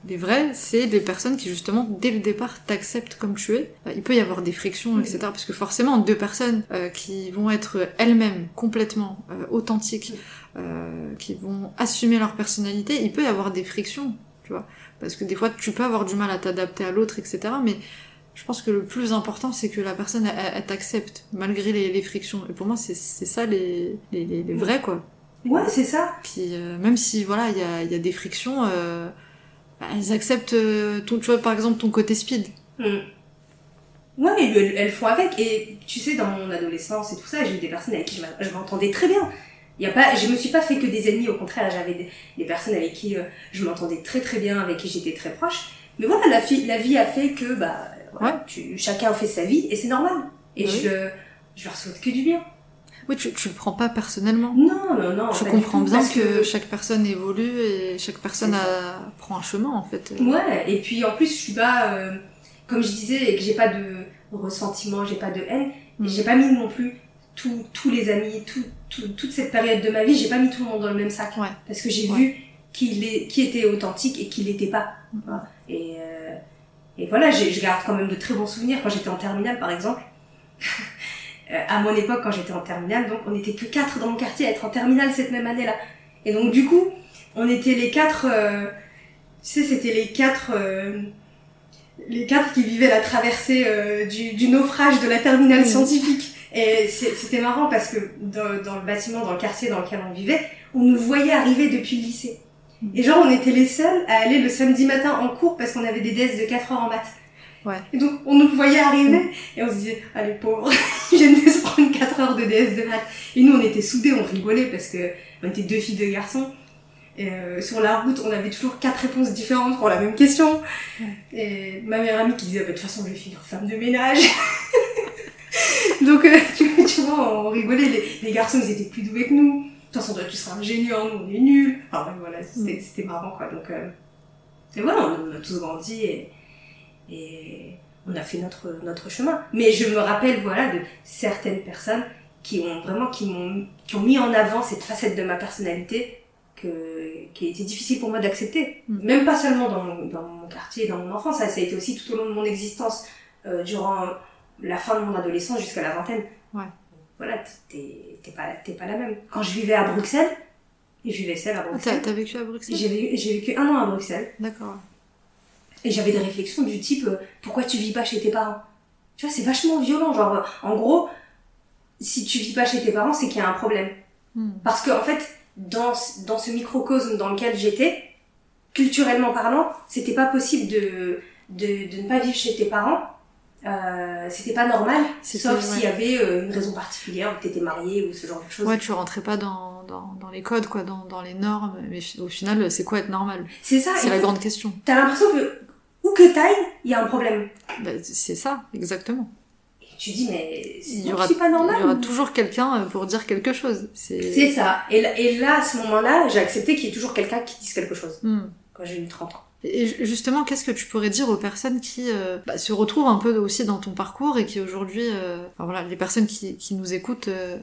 les vrais, c'est des personnes qui justement dès le départ t'acceptent comme tu es. Il peut y avoir des frictions, etc. Parce que forcément, deux personnes euh, qui vont être elles-mêmes complètement euh, authentiques, euh, qui vont assumer leur personnalité, il peut y avoir des frictions, tu vois. Parce que des fois, tu peux avoir du mal à t'adapter à l'autre, etc. Mais je pense que le plus important, c'est que la personne, elle, elle t'accepte, malgré les, les, frictions. Et pour moi, c'est ça les, les, les, vrais, quoi. Ouais, c'est ça. Puis, euh, même si, voilà, il y a, y a, des frictions, euh, bah, elles acceptent, ton, tu vois, par exemple, ton côté speed. Mm. Ouais, elles, elles, font avec. Et tu sais, dans mon adolescence et tout ça, j'ai eu des personnes avec qui je m'entendais très bien. Y a pas, je me suis pas fait que des ennemis, au contraire, j'avais des, des, personnes avec qui euh, je m'entendais très très bien, avec qui j'étais très proche. Mais voilà, la, fi la vie a fait que bah, voilà, ouais. tu, chacun fait sa vie et c'est normal. Et oui. je, je leur souhaite que du bien. Oui, tu, tu le prends pas personnellement. Non, non, non. Je comprends bien que, que, chaque personne évolue et chaque personne a, prend un chemin en fait. Ouais, et puis en plus, je suis pas, euh, comme je disais, que j'ai pas de ressentiment, j'ai pas de haine, mm. et j'ai pas mis non plus tous, tous les amis, tout, tout, toute cette période de ma vie, j'ai pas mis tout le monde dans le même sac. Ouais. Parce que j'ai ouais. vu qui, est, qui était authentique et qui l'était pas. Et, euh, et voilà, je garde quand même de très bons souvenirs. Quand j'étais en terminale, par exemple, à mon époque, quand j'étais en terminale, donc on n'était que quatre dans mon quartier à être en terminale cette même année-là. Et donc du coup, on était les quatre, euh, tu sais, c'était les quatre, euh, les quatre qui vivaient la traversée euh, du, du, naufrage de la terminale scientifique. Et c'était marrant parce que dans, dans, le bâtiment, dans le quartier dans lequel on vivait, on nous voyait arriver depuis le lycée. Et genre, on était les seuls à aller le samedi matin en cours parce qu'on avait des DS de 4 heures en maths. Ouais. Et donc, on nous voyait arriver et on se disait, allez, pauvre, ils viennent de se prendre 4 heures de DS de maths. Et nous, on était soudés, on rigolait parce que on était deux filles, deux garçons. Et euh, sur la route, on avait toujours quatre réponses différentes pour la même question. Ouais. Et ma meilleure amie qui disait, bah, de toute façon, je vais finir femme de ménage. donc, euh, tu, tu, vois, on rigolait. Les, les, garçons, ils étaient plus doués que nous. De toute façon, toi, tu seras ingénieur, nous, on est nuls. Enfin, voilà, c'était mm. marrant, quoi. Donc, euh... et voilà, on a tous grandi et et on a fait notre notre chemin. Mais je me rappelle voilà de certaines personnes qui ont vraiment qui m'ont qui ont mis en avant cette facette de ma personnalité que qui a été difficile pour moi d'accepter. Mm. Même pas seulement dans mon, dans mon quartier, dans mon enfance, ça, ça a été aussi tout au long de mon existence euh, durant la fin de mon adolescence jusqu'à la vingtaine. Ouais. Voilà, t'es pas pas la même. Quand je vivais à Bruxelles et je vivais seule à Bruxelles. Ah, T'as vécu à Bruxelles? J'ai vécu un an à Bruxelles. D'accord. Et j'avais des réflexions du type euh, pourquoi tu vis pas chez tes parents? Tu vois, c'est vachement violent. Genre, euh, en gros, si tu vis pas chez tes parents, c'est qu'il y a un problème. Mm. Parce que en fait, dans dans ce microcosme dans lequel j'étais, culturellement parlant, c'était pas possible de, de de ne pas vivre chez tes parents. Euh, c'était pas normal, sauf ouais. s'il y avait euh, une raison particulière, que t'étais marié ou ce genre de choses. Ouais, tu rentrais pas dans, dans, dans les codes, quoi, dans, dans les normes, mais au final, c'est quoi être normal? C'est ça. C'est la grande question. T'as l'impression que où que t'ailles, il y a un problème. Bah, c'est ça, exactement. Et tu dis, mais il y aura, c'est pas normal. Il y aura toujours quelqu'un pour dire quelque chose. C'est ça. Et, et là, à ce moment-là, j'ai accepté qu'il y ait toujours quelqu'un qui dise quelque chose. Mm. Quand j'ai eu 30 ans. Et justement, qu'est-ce que tu pourrais dire aux personnes qui euh, bah, se retrouvent un peu aussi dans ton parcours et qui aujourd'hui, euh, enfin voilà, les personnes qui, qui nous écoutent euh,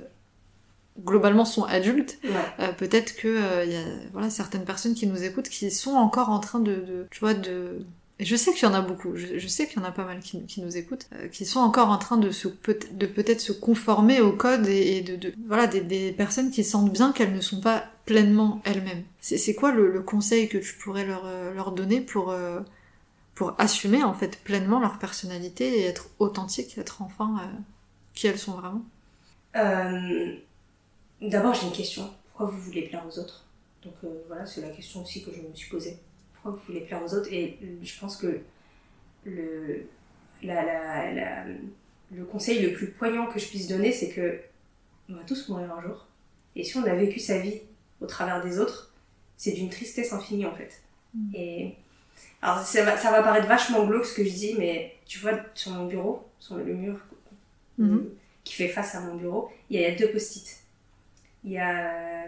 globalement sont adultes. Ouais. Peut-être que il y a voilà certaines personnes qui nous écoutent qui sont encore en train de, de tu vois, de et je sais qu'il y en a beaucoup, je, je sais qu'il y en a pas mal qui, qui nous écoutent, euh, qui sont encore en train de se peut de peut-être se conformer au code et, et de, de, voilà des, des, personnes qui sentent bien qu'elles ne sont pas pleinement elles-mêmes. C'est quoi le, conseil que tu pourrais leur, euh, donner pour euh, pour assumer en fait pleinement leur personnalité et être authentique, être enfin euh, qui elles sont vraiment? D'abord j'ai une question. Pourquoi vous voulez plaire aux autres? Donc voilà, c'est la question aussi que je me suis posée vous voulez plaire aux autres? Et je pense que le, la, la, le conseil le plus poignant que je puisse donner, c'est que on va tous mourir un jour. Et si on a vécu sa vie au travers des autres, c'est d'une tristesse infinie en fait. Mmh. Et alors ça va, ça va paraître vachement glauque ce que je dis, mais tu vois sur mon bureau, sur le mur mmh. qui fait face à mon bureau, il y a deux post-it. Il y a euh,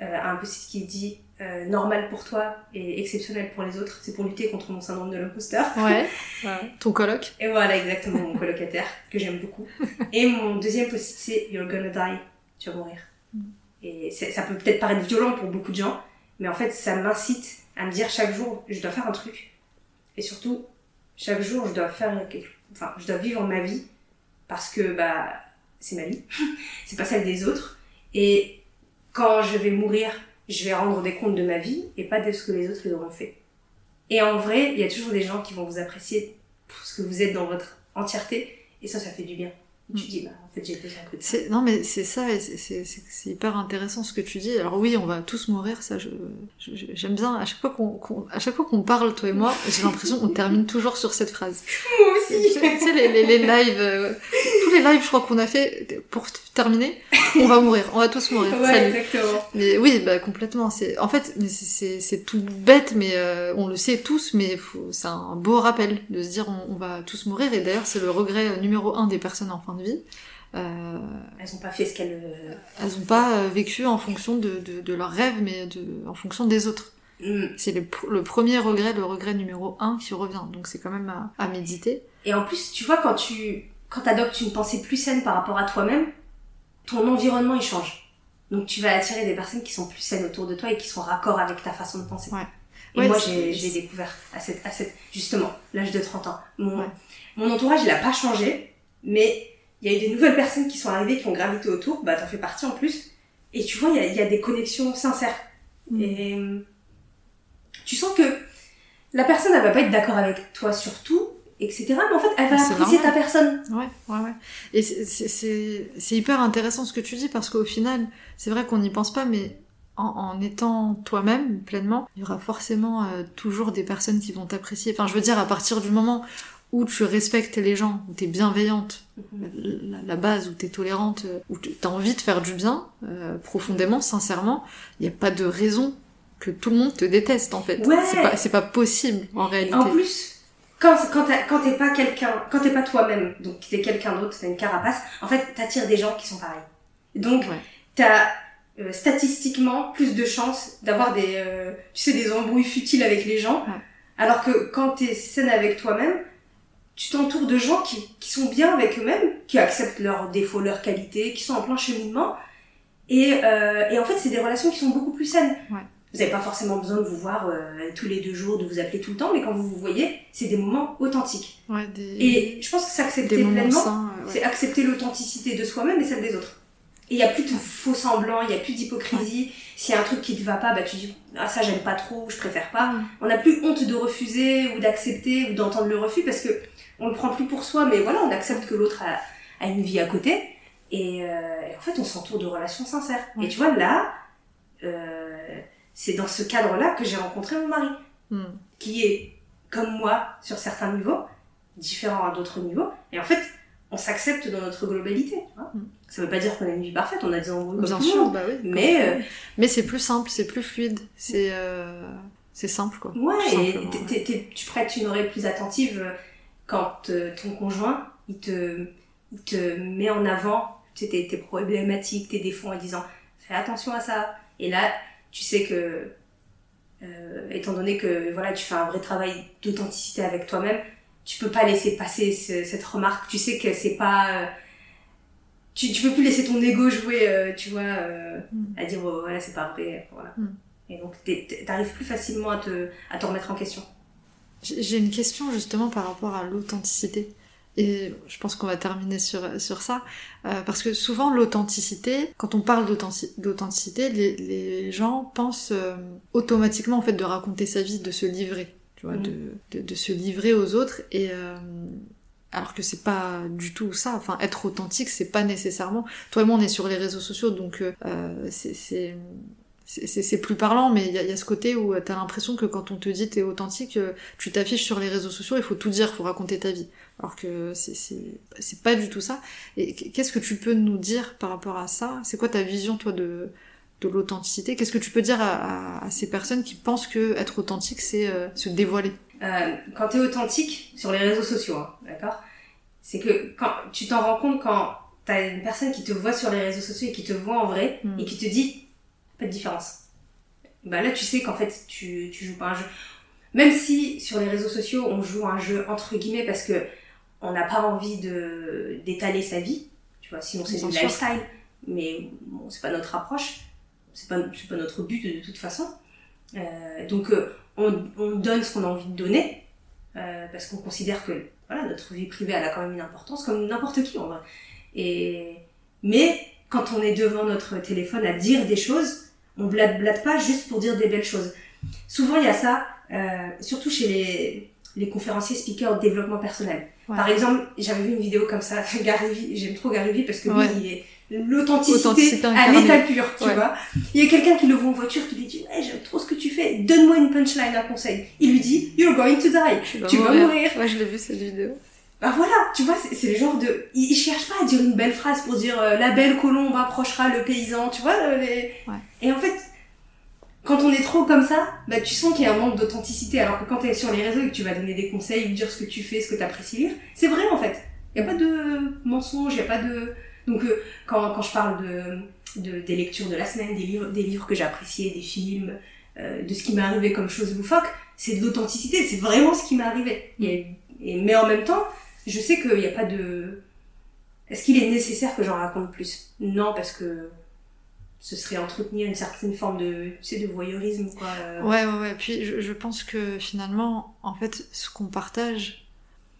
un post-it qui dit euh, normal pour toi et exceptionnel pour les autres. C'est pour lutter contre mon syndrome de l'imposteur. Ouais, ouais. Ton coloc. Et voilà, exactement, mon colocataire, que j'aime beaucoup. Et mon deuxième post-it, c'est You're gonna die. Tu vas mourir. Mm. Et ça peut peut-être paraître violent pour beaucoup de gens, mais en fait, ça m'incite à me dire chaque jour, je dois faire un truc. Et surtout, chaque jour, je dois faire quelque... Enfin, je dois vivre ma vie parce que, bah, c'est ma vie. c'est pas celle des autres. Et quand je vais mourir, je vais rendre des comptes de ma vie et pas de ce que les autres auront fait. Et en vrai, il y a toujours des gens qui vont vous apprécier pour ce que vous êtes dans votre entièreté. Et ça, ça fait du bien. Et tu Mm. dis, bah, j'ai Non, mais c'est ça, et c'est- hyper intéressant ce que tu dis. Alors oui, on va tous mourir, ça, je- je- bien. À chaque fois qu'on qu'on- à chaque fois qu'on parle, toi et moi, j'ai l'impression qu'on termine toujours sur cette phrase. Moi Tu aussi sais, les, les, les lives, euh, tous les lives, je crois qu'on a fait, pour terminer, on va mourir, on va tous mourir. Ouais, Salut. exactement. Mais oui, bah complètement. C'est en fait, c'est- tout bête, mais euh, on le sait tous. Mais c'est un beau rappel de se dire on, on va tous mourir. Et d'ailleurs, c'est le regret numéro un des personnes en fin de vie. Euh, Elles ont pas fait ce qu'elles. elles n'ont pas euh, vécu en fonction de, de, de leurs rêves, mais de, en fonction des autres. mm. C'est le, pr- le premier regret, le regret numéro un qui revient. Donc c'est quand même à, à méditer. Et en plus, tu vois, quand tu quand adoptes une pensée plus saine par rapport à toi-même, ton environnement il change. Donc tu vas attirer des personnes qui sont plus saines autour de toi et qui sont raccord avec ta façon de penser. Ouais. Et Ouais, moi, j'ai j'ai découvert à cette, à cette, justement, l'âge de 30 ans. Mon, Ouais. mon entourage, il a pas changé, mais il y a eu des nouvelles personnes qui sont arrivées, qui ont gravité autour. Bah, t'en fais partie en plus. Et tu vois, il y a, il y a des connexions sincères. Mm. Et euh, tu sens que la personne, elle va pas être d'accord avec toi sur tout, etc. Mais en fait, elle va apprécier ta personne. Ouais, ouais, ouais. Et c'est- hyper intéressant ce que tu dis parce qu'au final, c'est vrai qu'on n'y pense pas, mais en, en étant toi-même pleinement, il y aura forcément euh, toujours des personnes qui vont t'apprécier. Enfin, je veux dire, à partir du moment où tu respectes les gens, où t'es bienveillante, la, la base, où t'es tolérante, euh, où tu- t'as envie de faire du bien, euh, profondément, sincèrement, il n'y a pas de raison que tout le monde te déteste en fait. Ouais. C'est pas, possible en réalité. En plus, quand, quand, quand t'es pas quelqu'un, quand t'es pas toi-même, donc t'es quelqu'un d'autre, t'as une carapace, en fait, t'attires des gens qui sont pareils. Donc, Ouais. t'as euh, statistiquement plus de chances d'avoir des, euh, tu sais, des embrouilles futiles avec les gens, Ouais. alors que quand t'es saine avec toi-même, tu t'entoures de gens qui, qui sont bien avec eux-mêmes, qui acceptent leurs défauts, leurs qualités, qui sont en plein cheminement, et, euh, et en fait, c'est des relations qui sont beaucoup plus saines. Ouais. Vous n'avez pas forcément besoin de vous voir euh, tous les deux jours, de vous appeler tout le temps, mais quand vous vous voyez, c'est des moments authentiques. Ouais, des, Et je pense que s'accepter pleinement, euh, ouais. c'est accepter l'authenticité de soi-même et celle des autres. Et il n'y a plus de faux semblants, il n'y a plus d'hypocrisie. S'il y a un truc qui te va pas, bah tu dis ah ça j'aime pas trop, je préfère pas. On n'a plus honte de refuser ou d'accepter ou d'entendre le refus parce que on le prend plus pour soi, mais voilà on accepte que l'autre a, a une vie à côté. Et, euh, et en fait on s'entoure de relations sincères. Et tu vois là, euh, c'est dans ce cadre-là que j'ai rencontré mon mari Hmm. qui est comme moi sur certains niveaux, différent à d'autres niveaux. Et en fait, on s'accepte dans notre globalité. tu vois. Mm. Ça veut pas dire qu'on a une vie parfaite, on a des embrouilles comme Bien tout le sûr, monde. bah oui. Mais euh, Mais c'est plus simple, c'est plus fluide, c'est euh, c'est simple quoi. ouais, et tu prêtes une oreille plus attentive quand euh, ton conjoint il te, il te met en avant tes, tes problématiques, tes défauts en disant fais attention à ça. Et là, tu sais que euh, étant donné que voilà, tu fais un vrai travail d'authenticité avec toi-même, tu peux pas laisser passer ce- cette remarque. Tu sais que c'est pas. euh, tu, tu peux plus laisser ton ego jouer, euh, tu vois, Mm. à dire oh, voilà, c'est pas vrai. Voilà. Mm. Et donc, t'arrives plus facilement à te, à te remettre en question. J'ai une question justement par rapport à l'authenticité. Et je pense qu'on va terminer sur, sur ça. Euh, parce que souvent, l'authenticité, quand on parle d'authenti- d'authenticité, les, les gens pensent euh, automatiquement en fait de raconter sa vie, de se livrer. Tu vois, de, de, de se livrer aux autres. Et euh, alors que c'est pas du tout ça. Enfin, être authentique, c'est pas nécessairement. Toi et moi, on est sur les réseaux sociaux, donc euh, euh, c'est- c'est plus parlant, mais il y, a- il y a ce côté où t'as l'impression que quand on te dit t'es authentique, euh, tu t'affiches sur les réseaux sociaux, il faut tout dire, il faut raconter ta vie. Alors que c'est- pas du tout ça. Et qu'est-ce que tu peux nous dire par rapport à ça? C'est quoi ta vision, toi, de, de l'authenticité? Qu'est-ce que tu peux dire à, à- à ces personnes qui pensent que être authentique, c'est euh, se dévoiler? Euh, quand tu es authentique sur les réseaux sociaux, hein, d'accord? C'est que quand tu t'en rends compte quand tu as une personne qui te voit sur les réseaux sociaux et qui te voit en vrai Mm. et qui te dit pas de différence. Bah là, tu sais qu'en fait, tu, tu joues pas un jeu. Même si sur les réseaux sociaux, on joue un jeu entre guillemets parce que on n'a pas envie de d'étaler sa vie, tu vois, sinon c'est du lifestyle, mais bon, c'est pas notre approche, c'est pas, pas notre but de, toute façon. Euh, donc euh, on, on donne ce qu'on a envie de donner, euh, parce qu'on considère que voilà, notre vie privée elle a quand même une importance, comme n'importe qui en vrai. Et, mais quand on est devant notre téléphone à dire des choses, on blade, blade pas juste pour dire des belles choses. Souvent il y a ça, euh, surtout chez les, les conférenciers speakers de développement personnel. Ouais. Par exemple, j'avais vu une vidéo comme ça, Gary j'aime trop Gary parce que lui, il est l'authenticité Authenticité à l'état pur, tu Ouais. vois. Il y a quelqu'un qui le voit en voiture qui lui dit Ouais, j'aime trop ce que tu fais, donne-moi une punchline, un conseil. Il lui dit You're going to die. Tu vas mourir. Ouais, je l'ai vu cette vidéo. Bah voilà, tu vois, c'est le genre de. Il, il cherche pas à dire une belle phrase pour dire euh, la belle colombe approchera le paysan, tu vois. euh, les- Ouais. Et en fait, quand on est trop comme ça, bah tu sens qu'il y a un manque d'authenticité. Alors que quand t'es sur les réseaux et que tu vas donner des conseils, dire ce que tu fais, ce que t'apprécies lire, c'est vrai en fait. Y a pas de mensonge, y a pas de. Donc euh, quand, quand je parle de, de des lectures de la semaine, des livres, des livres que j'ai appréciés, des films, euh, de ce qui m'est arrivé comme chose loufoque, c'est de l'authenticité, c'est vraiment ce qui m'est arrivé. Et, et- mais en même temps, je sais qu'il n'y a pas de. Est-ce qu'il est nécessaire que j'en raconte plus? Non, parce que ce serait entretenir une certaine forme de, tu sais, de voyeurisme, quoi. Ouais, ouais, ouais. Puis je, je pense que finalement, en fait, ce qu'on partage,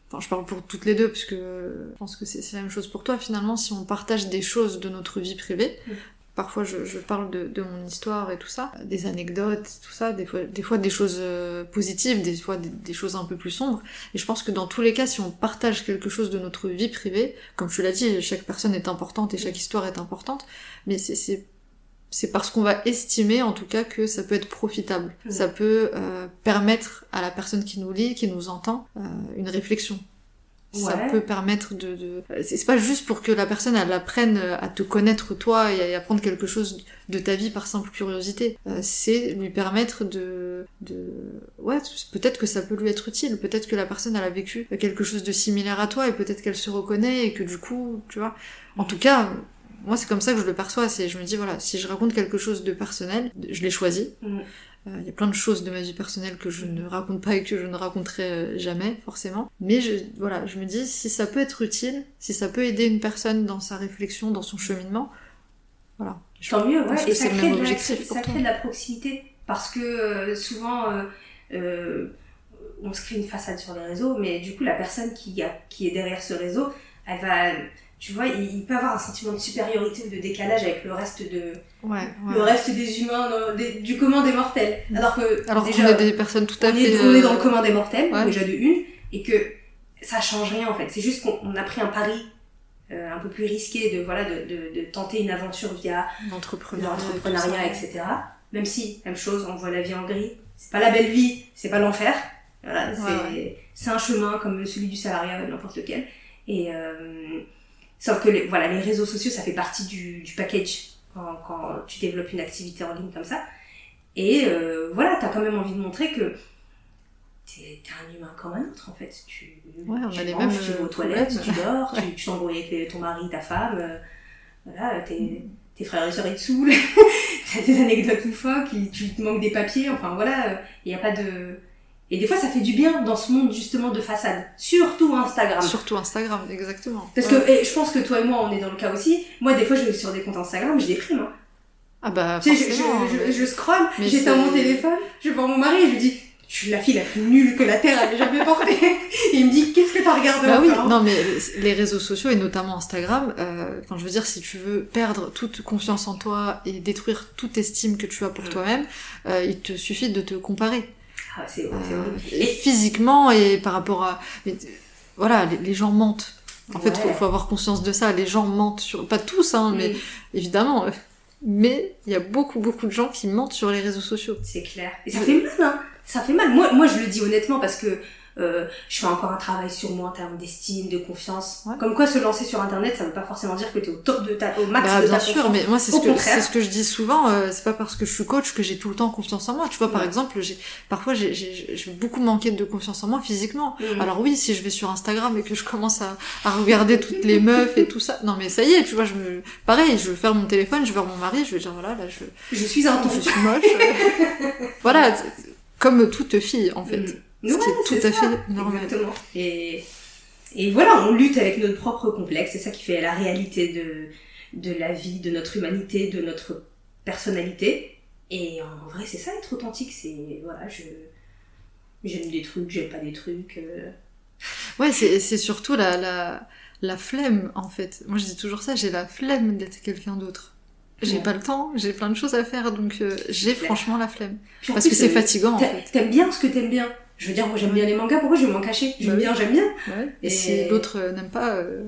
enfin, je parle pour toutes les deux, parce que je pense que c'est c'est la même chose pour toi. Finalement, si on partage des choses de notre vie privée, Mm. Parfois je, je parle de, de mon histoire et tout ça, des anecdotes, tout ça, des fois des, fois des choses euh, positives, des fois des, des choses un peu plus sombres. Et je pense que dans tous les cas, si on partage quelque chose de notre vie privée, comme je te l'ai dit, chaque personne est importante et chaque histoire est importante, mais c'est- c'est c'est parce qu'on va estimer en tout cas que ça peut être profitable. Ça peut euh, permettre à la personne qui nous lit, qui nous entend, euh, une réflexion. Ça peut permettre de... de... C'est c'est pas juste pour que la personne elle apprenne à te connaître toi et à apprendre quelque chose de ta vie par simple curiosité. Euh, c'est lui permettre de... de... Ouais, peut-être que ça peut lui être utile. Peut-être que la personne elle a vécu quelque chose de similaire à toi et peut-être qu'elle se reconnaît et que du coup, tu vois... En tout cas, moi, c'est comme ça que je le perçois. C'est, je me dis, voilà, si je raconte quelque chose de personnel, je l'ai choisi. Mm. Euh, Il y a plein de choses de ma vie personnelle que je ne raconte pas et que je ne raconterai euh, jamais, forcément. Mais je, voilà, je me dis, si ça peut être utile, si ça peut aider une personne dans sa réflexion, dans son cheminement, voilà. Tant mieux, ouais. Et ça crée, de la, objectif pour ça toi. crée de la proximité. Parce que euh, souvent, euh, euh, on se crée une façade sur les réseaux, mais du coup, la personne qui, a, qui est derrière ce réseau, elle va. Tu vois, il, il peut avoir un sentiment de supériorité ou de décalage avec le reste, de, Ouais, le reste des humains, des- du commun des mortels. Mm. Alors que. Alors déjà, est des personnes tout à on, fait... est, on est dans euh, le commun des mortels, ouais. déjà de une, et que ça change rien en fait. C'est juste qu'on on a pris un pari euh, un peu plus risqué de, voilà, de, de, de tenter une aventure via l'entrepreneuriat, etc. Même si, même chose, on voit la vie en gris. C'est pas la belle vie, c'est pas l'enfer. Voilà, c'est un chemin comme celui du salariat n'importe lequel. Et euh, sauf que les, voilà, les réseaux sociaux, ça fait partie du, du package quand, quand tu développes une activité en ligne comme ça. Et euh, voilà, t'as quand même envie de montrer que t'es un humain comme un autre en fait. Tu, Ouais, on tu a les manges, mêmes, tu vas aux euh, toilettes, tu dors, tu- tu t'embrouilles avec les- ton mari, ta femme. euh, voilà, tes, tes frères et sœurs ils te saoulent. t'as des anecdotes loufoques, tu te manques des papiers. Enfin voilà, il n'y a pas de. Et des fois, ça fait du bien dans ce monde justement de façade. Surtout Instagram. Surtout Instagram, exactement. Parce Ouais. que et je pense que toi et moi, on est dans le cas aussi. Moi, des fois, je vais sur des comptes Instagram, je déprime. Hein. Ah bah, Tu sais, je, je, je, mais- je scrolle, Mais j'éteins mon téléphone, je vois mon mari, je lui dis, je suis la fille la plus nulle que la Terre avait jamais portée. Et il me dit, qu'est-ce que t'as regardé Bah oui, non mais les réseaux sociaux et notamment Instagram, euh, enfin je veux dire si tu veux perdre toute confiance en toi et détruire toute estime que tu as pour toi-même, euh, il te suffit de te comparer. Ah, c'est Euh, horrible. et physiquement et par rapport à... voilà, les, les gens mentent. En fait, faut, faut avoir conscience de ça. Les gens mentent sur... Pas tous, hein, mais Mm, évidemment. euh, Mais il y a beaucoup, beaucoup de gens qui mentent sur les réseaux sociaux. C'est clair. Et ça fait mal, hein. Ça fait mal. Moi, moi, je le dis honnêtement parce que euh, je fais encore un travail sur moi en termes d'estime, de confiance. Ouais. Comme quoi, se lancer sur Internet, ça veut pas forcément dire que t'es au top de ta, au max Bah, de bien ta sûr, confiance. mais moi c'est ce que ce que je dis souvent. euh, c'est pas parce que je suis coach que j'ai tout le temps confiance en moi. Tu vois, par Ouais. exemple, j'ai parfois j'ai beaucoup manqué de confiance en moi physiquement. Mm. Alors oui, si je vais sur Instagram et que je commence à, à regarder toutes les meufs et tout ça, non mais ça y est, tu vois, je me pareil, je vais faire mon téléphone, je vais voir mon mari, je vais dire voilà, là je je suis un ton. je suis moche. voilà, comme toute fille en fait. Mm. Ouais, est tout c'est à ça. fait normal. Exactement. Et, et voilà, on lutte avec notre propre complexe. C'est ça qui fait la réalité de, de la vie, de notre humanité, de notre personnalité. Et en vrai, c'est ça être authentique. C'est voilà, je j'aime des trucs, j'aime pas des trucs. euh. Ouais, c'est c'est surtout la, la, la flemme, en fait. Moi, je dis toujours ça, j'ai la flemme d'être quelqu'un d'autre. J'ai Ouais. pas le temps, j'ai plein de choses à faire, donc euh, j'ai franchement la flemme. Parce que c'est euh, fatigant, en fait. T'aimes bien ce que t'aimes bien. Je veux dire, moi j'aime bien les mangas, pourquoi je vais m'en cacher? J'aime Bah bien, j'aime bien. Ouais. Et, Et- si l'autre euh, n'aime pas, euh,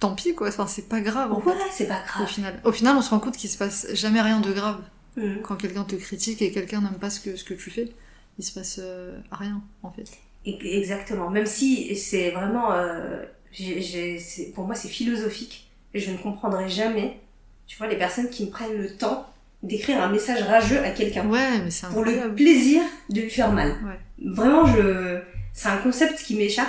tant pis quoi. Enfin, c'est pas grave en Ouais, c'est pas Au grave. final, au final, on se rend compte qu'il se passe jamais rien de grave Mhm. quand quelqu'un te critique et quelqu'un n'aime pas ce que, ce que tu fais. Il se passe euh, rien en fait. Et- Exactement. Même si c'est vraiment, euh, pour moi, c'est philosophique. Je ne comprendrai jamais, tu vois, les personnes qui me prennent le temps d'écrire un message rageux à quelqu'un Ouais, mais c'est pour le plaisir de lui faire mal. Ouais. Vraiment, je, c'est un concept qui m'échappe.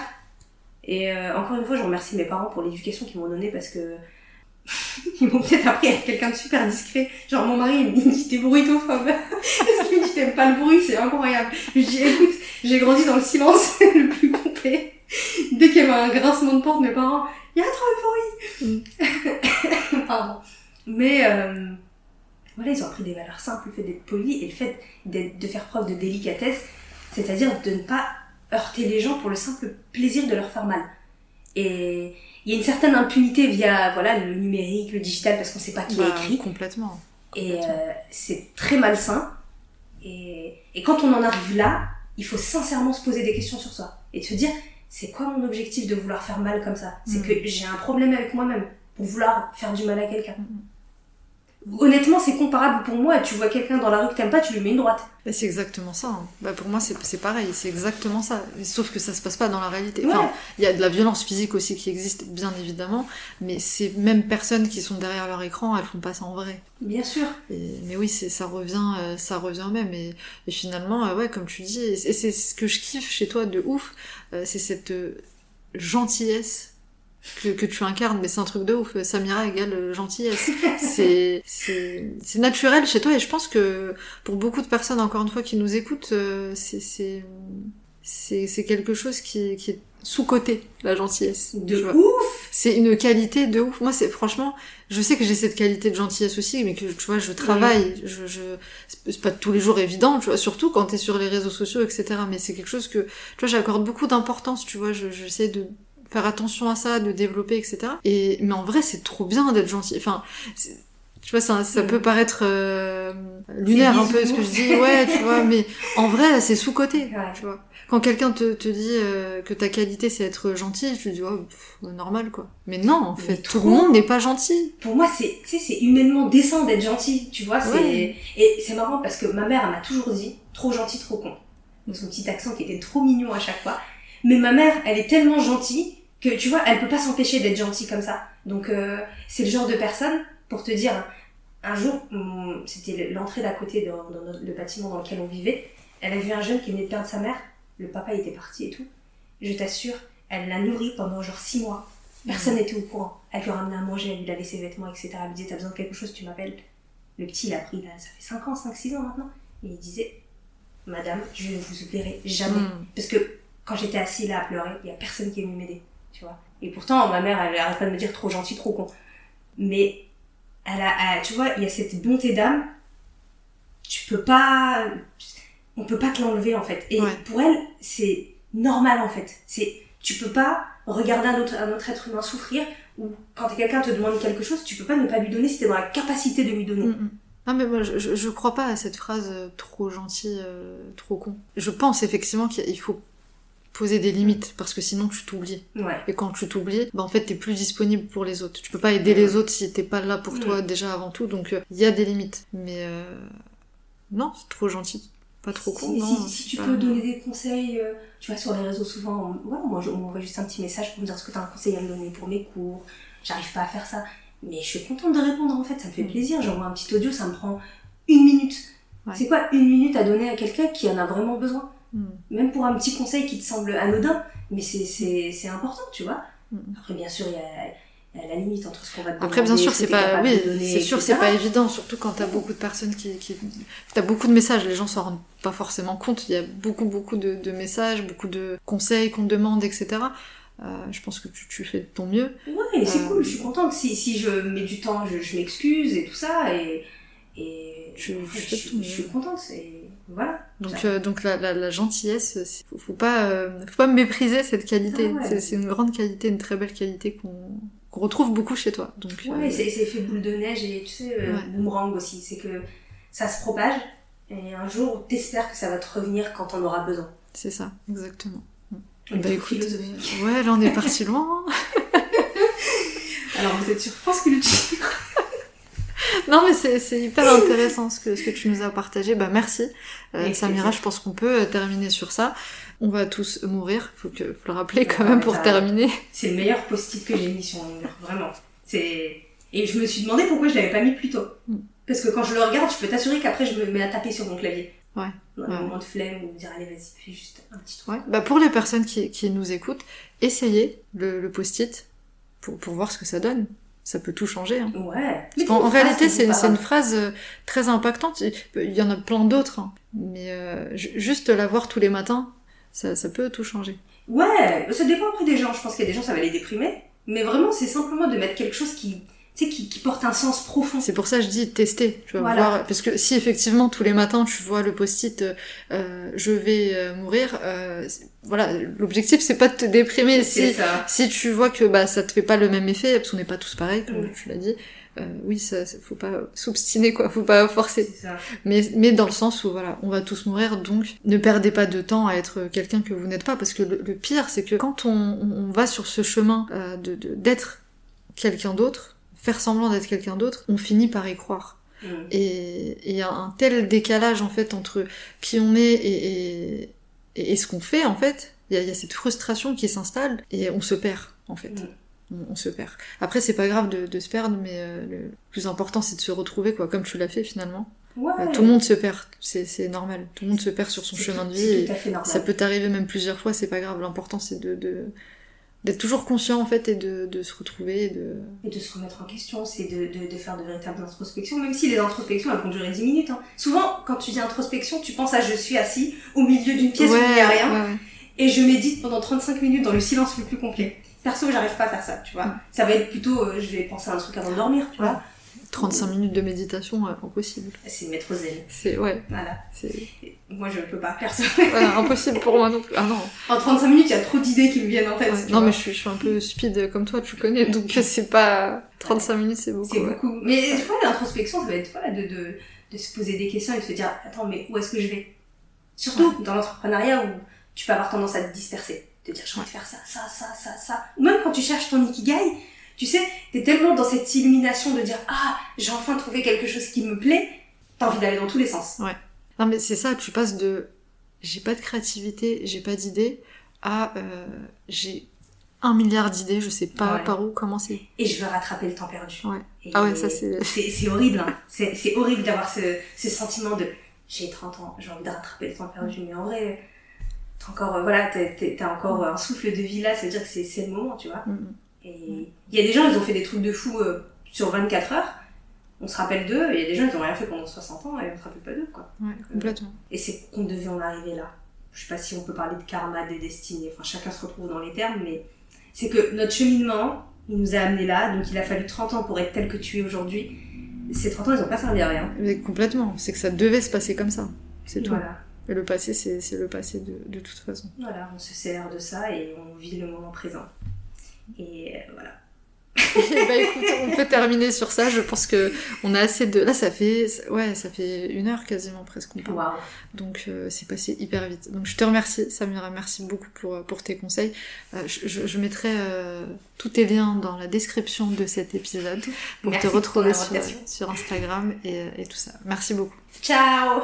Et euh, encore une fois, je remercie mes parents pour l'éducation qu'ils m'ont donnée parce que ils m'ont peut-être appris à être quelqu'un de super discret. Genre mon mari, il me dit t'es bruitophobe. Parce qu'il me dit t'aimes pas le bruit, c'est incroyable. Je lui dis écoute, j'ai grandi dans le silence le plus complet. Dès qu'il y avait un grincement de porte, mes parents, il y a trop de bruit. Pardon. Mais euh, voilà, ils ont appris des valeurs simples, le fait d'être poli et le fait de faire preuve de délicatesse, c'est-à-dire de ne pas heurter les gens pour le simple plaisir de leur faire mal. Et il y a une certaine impunité via voilà le numérique, le digital, parce qu'on sait pas qui a Bah, écrit. Complètement. Et euh, c'est très malsain. Et, et quand on en arrive là, il faut sincèrement se poser des questions sur soi. Et de se dire, c'est quoi mon objectif de vouloir faire mal comme ça? C'est Mhm. que j'ai un problème avec moi-même pour vouloir faire du mal à quelqu'un. Mhm. Honnêtement, c'est comparable pour moi. Tu vois quelqu'un dans la rue que t'aimes pas, tu lui mets une droite. Bah, c'est exactement ça. hein. Bah, pour moi, c'est pareil. C'est exactement ça. Sauf que ça se passe pas dans la réalité. Ouais. Enfin, il y a de la violence physique aussi qui existe, bien évidemment. Mais ces mêmes personnes qui sont derrière leur écran, elles font pas ça en vrai. Bien sûr. Et- mais oui, ça revient, euh, ça revient même. Et, et finalement, euh, ouais, comme tu dis, et c'est ce que je kiffe chez toi de ouf, euh, c'est cette gentillesse que, que tu incarnes. Mais c'est un truc de ouf. Samira égale euh, gentillesse. c'est c'est c'est naturel chez toi. Et je pense que pour beaucoup de personnes, encore une fois, qui nous écoutent, euh, c'est c'est c'est c'est quelque chose qui, qui est sous côté la gentillesse. De ouf C'est une qualité de ouf. Moi, c'est franchement, je sais que j'ai cette qualité de gentillesse aussi, mais que tu vois, je travaille. Je, je, c'est pas tous les jours évident, tu vois, surtout quand t'es sur les réseaux sociaux, etc. Mais c'est quelque chose que, tu vois, j'accorde beaucoup d'importance, tu vois. Je, j'essaie de faire attention à ça, de développer, etc. Et mais en vrai, c'est trop bien d'être gentil. Enfin, tu vois, ça, ça Mm. peut paraître euh, lunaire un peu ce que je dis, ouais, tu vois, mais en vrai, c'est sous côté, Ouais. tu vois. Quand quelqu'un te, te dit euh, que ta qualité c'est être gentil, tu dis oh, pff, normal quoi. Mais non, en Mais fait, tout le monde n'est pas gentil. Pour moi, c'est, tu sais, c'est humainement décent d'être gentil, tu vois. Ouais. Et c'est marrant parce que ma mère, elle m'a toujours dit trop gentil, trop con. Donc son petit accent qui était trop mignon à chaque fois. Mais ma mère, elle est tellement gentille que, tu vois, elle peut pas s'empêcher d'être gentille comme ça. Donc, euh, c'est le genre de personne, pour te dire, un jour, c'était l'entrée d'à côté dans, le bâtiment dans lequel on vivait. Elle a vu un jeune qui venait de perdre sa mère. Le papa était parti et tout. Je t'assure, elle l'a nourri pendant genre six mois. Personne n'était au courant. Elle lui ramenait à manger, elle lui lavait ses vêtements, etc. Elle lui disait, t'as besoin de quelque chose, tu m'appelles. Le petit, il a pris, là, ça fait 5 ans, 5-6 ans maintenant. Et il disait, Madame, je ne vous oublierai jamais. Mm. Parce que quand j'étais assis là à pleurer, il y a personne qui est venu m'aider. Et pourtant, ma mère, elle arrête pas de me dire trop gentil, trop con. Mais, elle a, elle- tu vois, il y a cette bonté d'âme. Tu peux pas, on peut pas te l'enlever en fait. Et Ouais. pour elle, c'est normal en fait. C'est, tu peux pas regarder un autre, un autre être humain souffrir ou quand quelqu'un te demande quelque chose, tu peux pas ne pas lui donner si t'es dans la capacité de lui donner. Mm, mm. Non mais moi je, je, je crois pas à cette phrase euh, trop gentil, euh, trop con. Je pense effectivement qu'il faut poser des limites parce que sinon tu t'oublies. Ouais. Et quand tu t'oublies, bah en fait t'es plus disponible pour les autres. Tu peux pas aider les autres si t'es pas là pour toi déjà avant tout. Donc il y a des limites. Mais euh, non, c'est trop gentil, pas trop con. Si, non, si, si c'est tu pas- peux donner des conseils, euh, tu vois, sur les réseaux souvent, on, voilà, moi je- on m'envoie juste un petit message pour me dire est-ce que tu as un conseil à me donner pour mes cours, j'arrive pas à faire ça. Mais je suis contente de répondre en fait, ça me fait Mm. plaisir, j'envoie un petit audio, ça me prend une minute. Ouais. C'est quoi une minute à donner à quelqu'un qui en a vraiment besoin? Mm. Même pour un petit conseil qui te semble anodin, mais c'est- important, tu vois. Mm. Après, bien sûr, il y a, la limite entre ce qu'on va te Après, bien sûr, ce c'est t'es pas, oui, c'est sûr, c'est pas évident, surtout quand t'as beaucoup de personnes qui, qui, t'as beaucoup de messages, les gens s'en rendent pas forcément compte. Il y a beaucoup, beaucoup de, de messages, beaucoup de conseils qu'on te demande, etc. Euh, je pense que tu, tu fais de ton mieux. Ouais, c'est Euh, cool, je suis contente. Si, si je mets du temps, je, je m'excuse et tout ça, et, et Tu- je, ton je suis contente. Et voilà. Donc, euh, donc la, la, la gentillesse, faut, faut pas, euh, faut pas mépriser cette qualité. Ah ouais. C'est- une grande qualité, une très belle qualité qu'on retrouve beaucoup chez toi. Donc, Ouais, euh, c'est fait boule de neige et tu sais, Ouais. boomerang aussi. C'est que ça se propage, et un jour, t'espères que ça va te revenir quand on aura besoin. C'est ça, exactement. Bah est écoute, ouais, là on est parti loin. Alors vous êtes sur France Culture. Non mais c'est hyper intéressant ce que, ce que tu nous as partagé. Bah merci. Euh, Samira, je pense qu'on peut euh, terminer sur ça. On va tous mourir, faut, que, faut le rappeler quand même pour ça- terminer. C'est le meilleur post-it que j'ai mis sur mon mur, vraiment. Et je me suis demandé pourquoi je l'avais pas mis plus tôt. Mm. Parce que quand je le regarde, je peux t'assurer qu'après je me mets à taper sur mon clavier. Ouais. Un Ouais. moment de flemme ou me dire allez vas-y fais juste un petit truc. Ouais. Bah pour les personnes qui, qui nous écoutent, essayez le, le post-it pour, pour voir ce que ça donne. Ça peut tout changer. Hein. Ouais. Parce en réalité, c'est une phrase euh, très impactante. Il y en a plein d'autres, hein. mais euh, ju- juste la voir tous les matins, ça, ça peut tout changer. Ouais, ça dépend après des gens. Je pense qu'il y a des gens ça va les déprimer, mais vraiment c'est simplement de mettre quelque chose qui, tu sais, qui, qui porte un sens profond. C'est pour ça que je dis tester, tu vas Voilà. voir. Parce que si effectivement tous les matins tu vois le post-it euh, euh, je vais euh, mourir, euh, voilà, l'objectif c'est pas de te déprimer. Si, ça. si tu vois que bah ça te fait pas le même effet, parce qu'on n'est pas tous pareils, comme Mm. tu l'as dit, euh, oui, ça, ça- faut pas s'obstiner quoi, faut pas forcer. Mais, mais dans le sens où voilà, on va tous mourir, donc ne perdez pas de temps à être quelqu'un que vous n'êtes pas, parce que le, le pire, c'est que quand on, on va sur ce chemin euh, de- d'être quelqu'un d'autre, faire semblant d'être quelqu'un d'autre, on finit par y croire. Et il y a un tel décalage en fait entre qui on est et, et, et, et ce qu'on fait en fait. Il y, a, il y a cette frustration qui s'installe et on se perd en fait. Mm. On, on se perd. Après c'est pas grave de, de se perdre, mais euh, le plus important c'est de se retrouver quoi, comme tu l'as fait finalement. Ouais. Euh, Tout le monde se perd, c'est normal. Tout le monde se perd sur son chemin tout- de vie. et ça peut t'arriver même plusieurs fois, c'est pas grave. L'important c'est de de- d'être toujours conscient en fait et de, de se retrouver. Et de... Et de se remettre en question, c'est de, de, de faire de véritables introspections, même si les introspections elles vont durer 10 minutes. hein. Souvent, quand tu dis introspection, tu penses à je suis assis au milieu d'une pièce où il n'y a rien ouais, ouais. et je médite pendant 35 minutes dans le silence le plus complet. Perso, j'arrive pas à faire ça, tu vois. Ça va être plutôt, euh, je vais penser à un truc avant de dormir, tu vois. 35 minutes de méditation, euh, impossible. C'est le maître zen. C'est ouais, Voilà. moi, je peux pas ça. voilà, impossible pour moi non plus. Ah non. En 35 minutes, il y a trop d'idées qui me viennent en tête. Ouais. Non vois. mais je suis, je suis un peu speed comme toi, tu connais, donc c'est pas 35 minutes, c'est beaucoup. C'est ouais. beaucoup. Mais tu vois, l'introspection, ça va être voilà, de, de, de se poser des questions et de se dire Attends, mais où est-ce que je vais? Surtout dans l'entrepreneuriat où tu peux avoir tendance à te disperser. Te dire J'ai envie de faire ça, ça, ça, ça, ça. Ou même quand tu cherches ton ikigai, tu sais, t'es tellement dans cette illumination de dire Ah, j'ai enfin trouvé quelque chose qui me plaît. T'as envie d'aller dans tous les sens. Non mais c'est ça, tu passes de j'ai pas de créativité, j'ai pas d'idées à euh, j'ai un milliard d'idées, je sais pas Ouais. par où commencer. Et je veux rattraper le temps perdu. Ouais. Et Ah ouais, ça, c'est- C'est horrible, hein. C'est horrible d'avoir ce, ce sentiment de j'ai 30 ans, j'ai envie de rattraper le temps perdu. Mais en vrai, t'as encore, euh, voilà, t'as- encore un souffle de vie là, ça veut dire que c'est le moment, tu vois. Mm. Et il y a des gens, ils ont fait des trucs de fou euh, sur 24 heures. On se rappelle d'eux, et il y a des gens, ils ont rien fait pendant 60 ans et on se rappelle pas d'eux, quoi. Ouais, complètement. Et c'est qu'on devait en arriver là. Je sais pas si on peut parler de karma, de destinée, enfin chacun se retrouve dans les termes, mais c'est que notre cheminement, il nous a amenés là, donc il a fallu 30 ans pour être tel que tu es aujourd'hui. Ces 30 ans, ils ont pas servi à rien. Mais complètement, c'est que ça devait se passer comme ça. C'est tout. Voilà. Et le passé, c'est c'est le passé de, de toute façon. Voilà, on se sert de ça et on vit le moment présent. Et euh, voilà. bah écoute, on peut terminer sur ça. Je pense que on a assez de. Là, ça fait ouais, ça fait une heure quasiment presque qu'on parle. Waouh. Donc euh, c'est passé hyper vite. Donc je te remercie, Samira, merci beaucoup pour, pour tes conseils. Euh, je, mettrai euh, tous tes liens dans la description de cet épisode pour Merci te retrouver sur, sur Instagram et, et tout ça. Merci beaucoup. Ciao